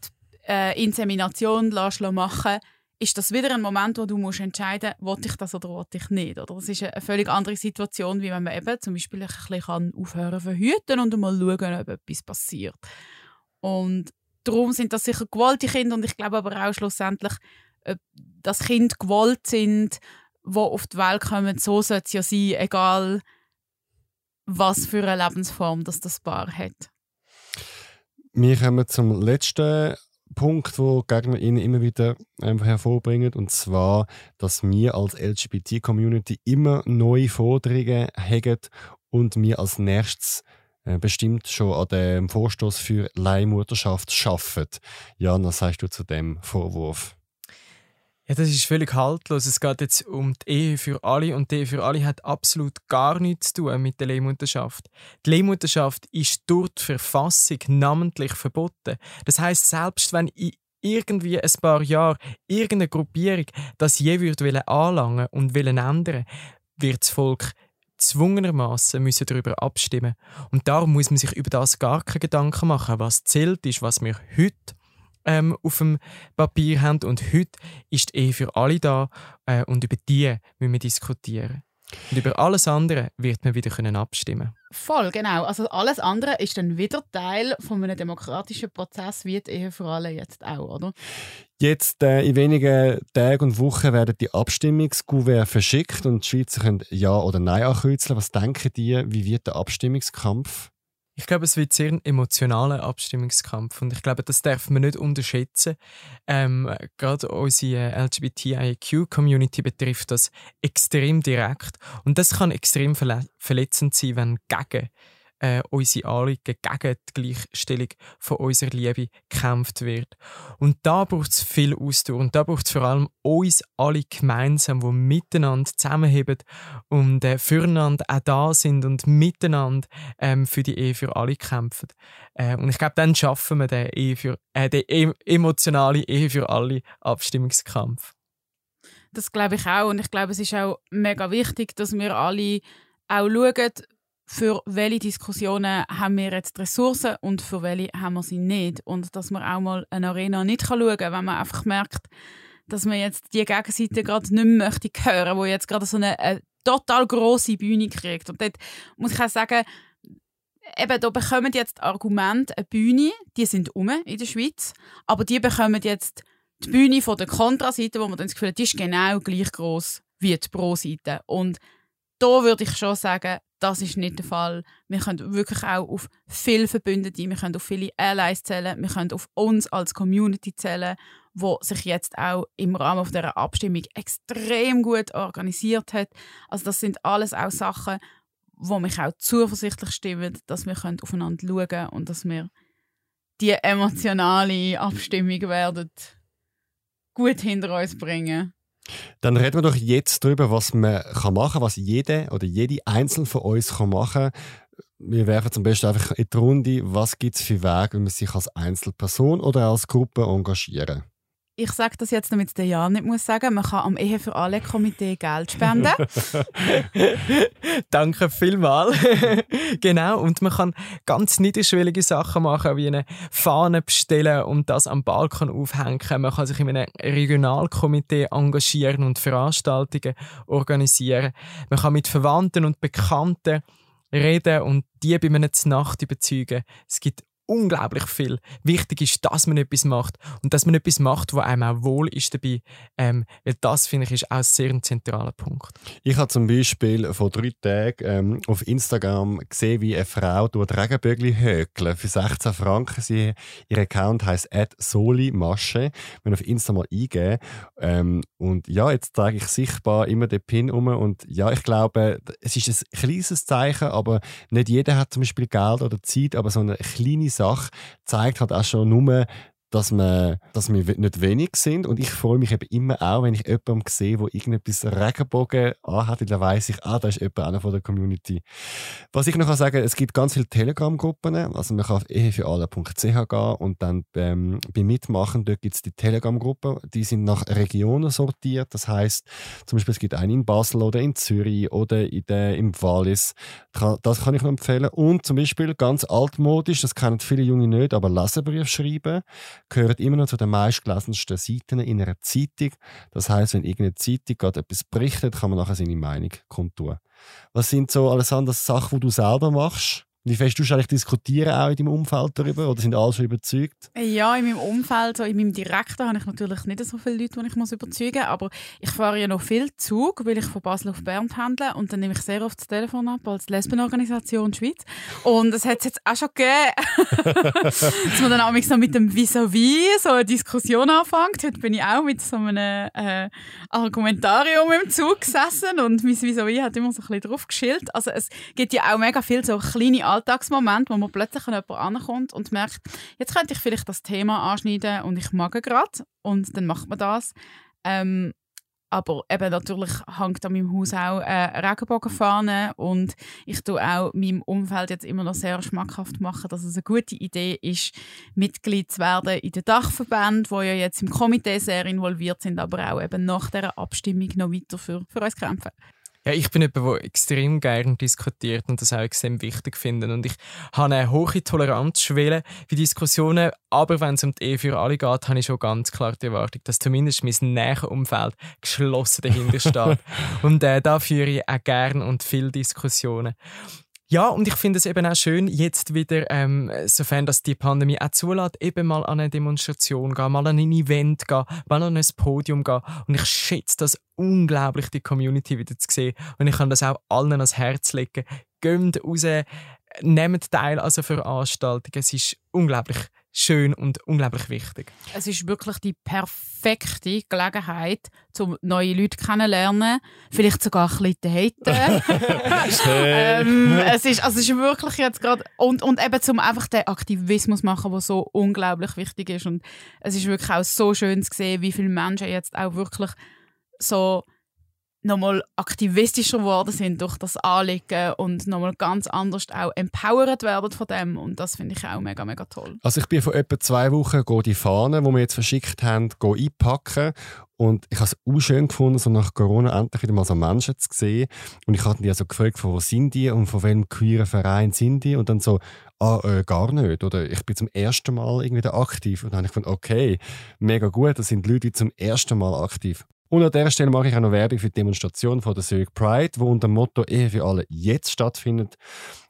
die äh, Insemination machen lässt, ist das wieder ein Moment, wo du musst entscheiden musst, will ich das oder will ich nicht. Oder? Das ist eine völlig andere Situation, wie wenn man eben zum Beispiel ein bisschen aufhören verhüten und mal schauen, ob etwas passiert. Und darum sind das sicher gewollte Kinder und ich glaube aber auch schlussendlich, dass Kinder gewollt sind, die auf die Welt kommen, so sollte es ja sein, egal was für eine Lebensform das das Paar hat. Wir kommen zum letzten Punkt, wo Gegner ihn immer wieder einfach hervorbringen, und zwar, dass wir als LGBT-Community immer neue Forderungen haben und wir als nächstes äh, bestimmt schon an dem Vorstoß für Leihmutterschaft schaffen. Jan, was sagst du zu dem Vorwurf? Ja, das ist völlig haltlos. Es geht jetzt um die Ehe für alle und die Ehe für alle hat absolut gar nichts zu tun mit der Leihmutterschaft. Die Leihmutterschaft ist durch die Verfassung namentlich verboten. Das heißt, selbst wenn in irgendwie ein paar Jahre irgendeine Gruppierung das je würde anlangen und wollen ändern, wird das Volk zwungenermaßen müssen darüber abstimmen. Und darum muss man sich über das gar keine Gedanken machen, was zählt ist, was wir heute ähm, auf dem Papier haben. Und heute ist die Ehe für alle da äh, und über die müssen wir diskutieren. Und über alles andere wird man wieder können abstimmen Voll, genau. Also alles andere ist dann wieder Teil von einem demokratischen Prozess, wie die Ehe für alle jetzt auch, oder? Jetzt äh, in wenigen Tagen und Wochen werden die Abstimmungskuvert verschickt und die Schweizer können Ja oder Nein ankreuzeln. Was denken die, wie wird der Abstimmungskampf ich glaube, es wird sehr ein emotionaler Abstimmungskampf und ich glaube, das darf man nicht unterschätzen. Ähm, gerade unsere LGBTIQ-Community betrifft das extrem direkt und das kann extrem verle verletzend sein, wenn gegen äh, unsere Anliegen gegen die Gleichstellung von unserer Liebe gekämpft wird. Und da braucht es viel Ausdauer und da braucht es vor allem uns alle gemeinsam, die miteinander zusammenheben und äh, füreinander auch da sind und miteinander ähm, für die Ehe für alle kämpfen. Äh, und ich glaube, dann schaffen wir den, Ehe für, äh, den e emotionalen Ehe für alle Abstimmungskampf. Das glaube ich auch und ich glaube, es ist auch mega wichtig, dass wir alle auch schauen, für welche Diskussionen haben wir jetzt Ressourcen und für welche haben wir sie nicht. Und dass man auch mal eine Arena nicht schauen kann, wenn man einfach merkt, dass man jetzt die Gegenseite gerade nicht mehr möchte hören, wo jetzt gerade so eine, eine total große Bühne kriegt. Und dort muss ich auch sagen, eben, da bekommen jetzt Argumente eine Bühne, die sind um in der Schweiz, aber die bekommen jetzt die Bühne von der Kontraseite, wo man dann das Gefühl hat, die ist genau gleich groß wie die Pro-Seite. Und da würde ich schon sagen, das ist nicht der Fall. Wir können wirklich auch auf viele Verbündete, wir können auf viele Allies zählen, wir können auf uns als Community zählen, wo sich jetzt auch im Rahmen dieser Abstimmung extrem gut organisiert hat. Also das sind alles auch Sachen, wo mich auch zuversichtlich stimmen, dass wir aufeinander schauen können und dass wir die emotionale Abstimmung werden gut hinter uns bringen. Dann reden wir doch jetzt darüber, was man machen kann, was jede oder jede Einzelne von uns kann machen kann. Wir werfen zum Beispiel einfach in die Runde, was gibt es für Wege, wenn man sich als Einzelperson oder als Gruppe engagieren kann ich sage das jetzt, damit der Jan nicht muss sagen, man kann am Ehe für alle Komitee Geld spenden. Danke vielmals. genau, und man kann ganz niederschwellige Sachen machen, wie eine Fahne bestellen und das am Balkon aufhängen. Man kann sich in einem Regionalkomitee engagieren und Veranstaltungen organisieren. Man kann mit Verwandten und Bekannten reden und die bei einer Nacht überzeugen. Es gibt unglaublich viel. Wichtig ist, dass man etwas macht und dass man etwas macht, wo einem auch wohl ist dabei. Ähm, weil das, finde ich, ist auch sehr ein zentraler Punkt. Ich habe zum Beispiel vor drei Tagen ähm, auf Instagram gesehen, wie eine Frau durch Regenbögli hökeln für 16 Franken. Sie, ihr Account heisst @solimasche. Wenn auf Insta mal eingeben. Ähm, und ja, jetzt trage ich sichtbar immer den Pin um und ja, ich glaube, es ist ein kleines Zeichen, aber nicht jeder hat zum Beispiel Geld oder Zeit, aber so eine kleine Sache zeigt halt auch schon nur, dass wir, dass wir nicht wenig sind. Und ich freue mich eben immer auch, wenn ich jemanden sehe, der irgendetwas Regenbogen anhat, dann weiss ich, ah, da ist jemand einer von der Community. Was ich noch sagen kann, es gibt ganz viele Telegram-Gruppen. Also man kann auf ehefüralle.ch gehen und dann ähm, beim Mitmachen, dort gibt es die Telegram-Gruppen, die sind nach Regionen sortiert. Das heißt zum Beispiel, es gibt eine in Basel oder in Zürich oder in der, im Wallis. Das kann ich noch empfehlen. Und zum Beispiel ganz altmodisch, das kennen viele Junge nicht, aber Leserbrief schreiben gehören immer noch zu den meistgelesensten Seiten in einer Zeitung. Das heißt, wenn irgendeine Zeitung gerade etwas berichtet, kann man nachher seine Meinung kundtun. Was sind so alles andere Sachen, die du selber machst? Wie fest du eigentlich diskutieren auch in deinem Umfeld darüber oder sind alle schon überzeugt? Ja, in meinem Umfeld, so in meinem Direkten, habe ich natürlich nicht so viele Leute, die ich muss überzeugen muss. Aber ich fahre ja noch viel Zug, weil ich von Basel auf Bern pendle und dann nehme ich sehr oft das Telefon ab als Lesbenorganisation Schweiz. Und es hat es jetzt auch schon gegeben, dass man dann auch mit dem Vis-à-vis so eine Diskussion anfängt. Heute bin ich auch mit so einem äh, Argumentarium im Zug gesessen und mein Vis-à-vis hat immer so ein bisschen drauf geschillt. Also es gibt ja auch mega viel so kleine Alltagsmoment, wo man plötzlich an jemanden ankommt und merkt, jetzt könnte ich vielleicht das Thema anschneiden und ich mag gerade und dann macht man das. Ähm, aber eben natürlich hängt an meinem Haus auch eine Regenbogenfahne und ich tue auch meinem Umfeld jetzt immer noch sehr schmackhaft machen, dass es eine gute Idee ist, Mitglied zu werden in den Dachverbänden, die ja jetzt im Komitee sehr involviert sind, aber auch eben nach der Abstimmung noch weiter für, für uns kämpfen. Ja, ich bin jemand, der extrem gerne diskutiert und das auch extrem wichtig finde. Und ich habe eine hohe Toleranzschwelle für Diskussionen, aber wenn es um die Ehe für alle geht, habe ich schon ganz klar die Erwartung, dass zumindest mein näheres Umfeld geschlossen dahinter steht. und äh, da führe ich auch gerne und viele Diskussionen. Ja, und ich finde es eben auch schön, jetzt wieder, ähm, sofern das die Pandemie auch zulässt, eben mal an eine Demonstration gehen, mal an ein Event gehen, mal an ein Podium gehen. Und ich schätze das unglaublich, die Community wieder zu sehen. Und ich kann das auch allen ans Herz legen. Geht raus, nehmt teil an so Veranstaltungen. Es ist unglaublich schön und unglaublich wichtig. Es ist wirklich die perfekte Gelegenheit, um neue Leute kennenzulernen, vielleicht sogar ein bisschen zu haten. ähm, es, ist, also es ist wirklich jetzt gerade und, und eben zum einfach den Aktivismus machen, der so unglaublich wichtig ist und es ist wirklich auch so schön zu sehen, wie viele Menschen jetzt auch wirklich so nochmal aktivistischer geworden sind durch das Anliegen und nochmal ganz anders auch empowered werden von dem und das finde ich auch mega, mega toll. Also ich bin vor etwa zwei Wochen die Fahnen, die wir jetzt verschickt haben, einpacken und ich habe es auch schön gefunden, so nach Corona endlich wieder mal so Menschen zu sehen. Und ich hatte die also gefragt, von wo sind die und von welchem queeren Verein sind die? Und dann so, ah, äh, gar nicht. Oder ich bin zum ersten Mal irgendwie da aktiv. Und dann habe ich gedacht, okay, mega gut, das sind Leute, die zum ersten Mal aktiv. Und an dieser Stelle mache ich auch noch Werbung für die Demonstration von der Zurich Pride, die unter dem Motto Ehe für alle jetzt stattfindet.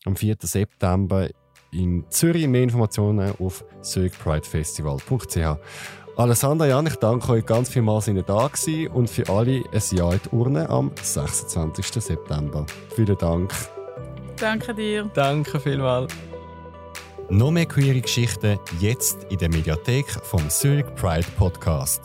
Am 4. September in Zürich. Mehr Informationen auf zurichpridefestival.ch. Alessandra, Jan, ich danke euch ganz vielmals, dass ihr da gewesen und für alle ein Jahr in die Urne am 26. September. Vielen Dank. Danke dir. Danke vielmals. Noch mehr queere Geschichten jetzt in der Mediathek vom Zurich Pride Podcast.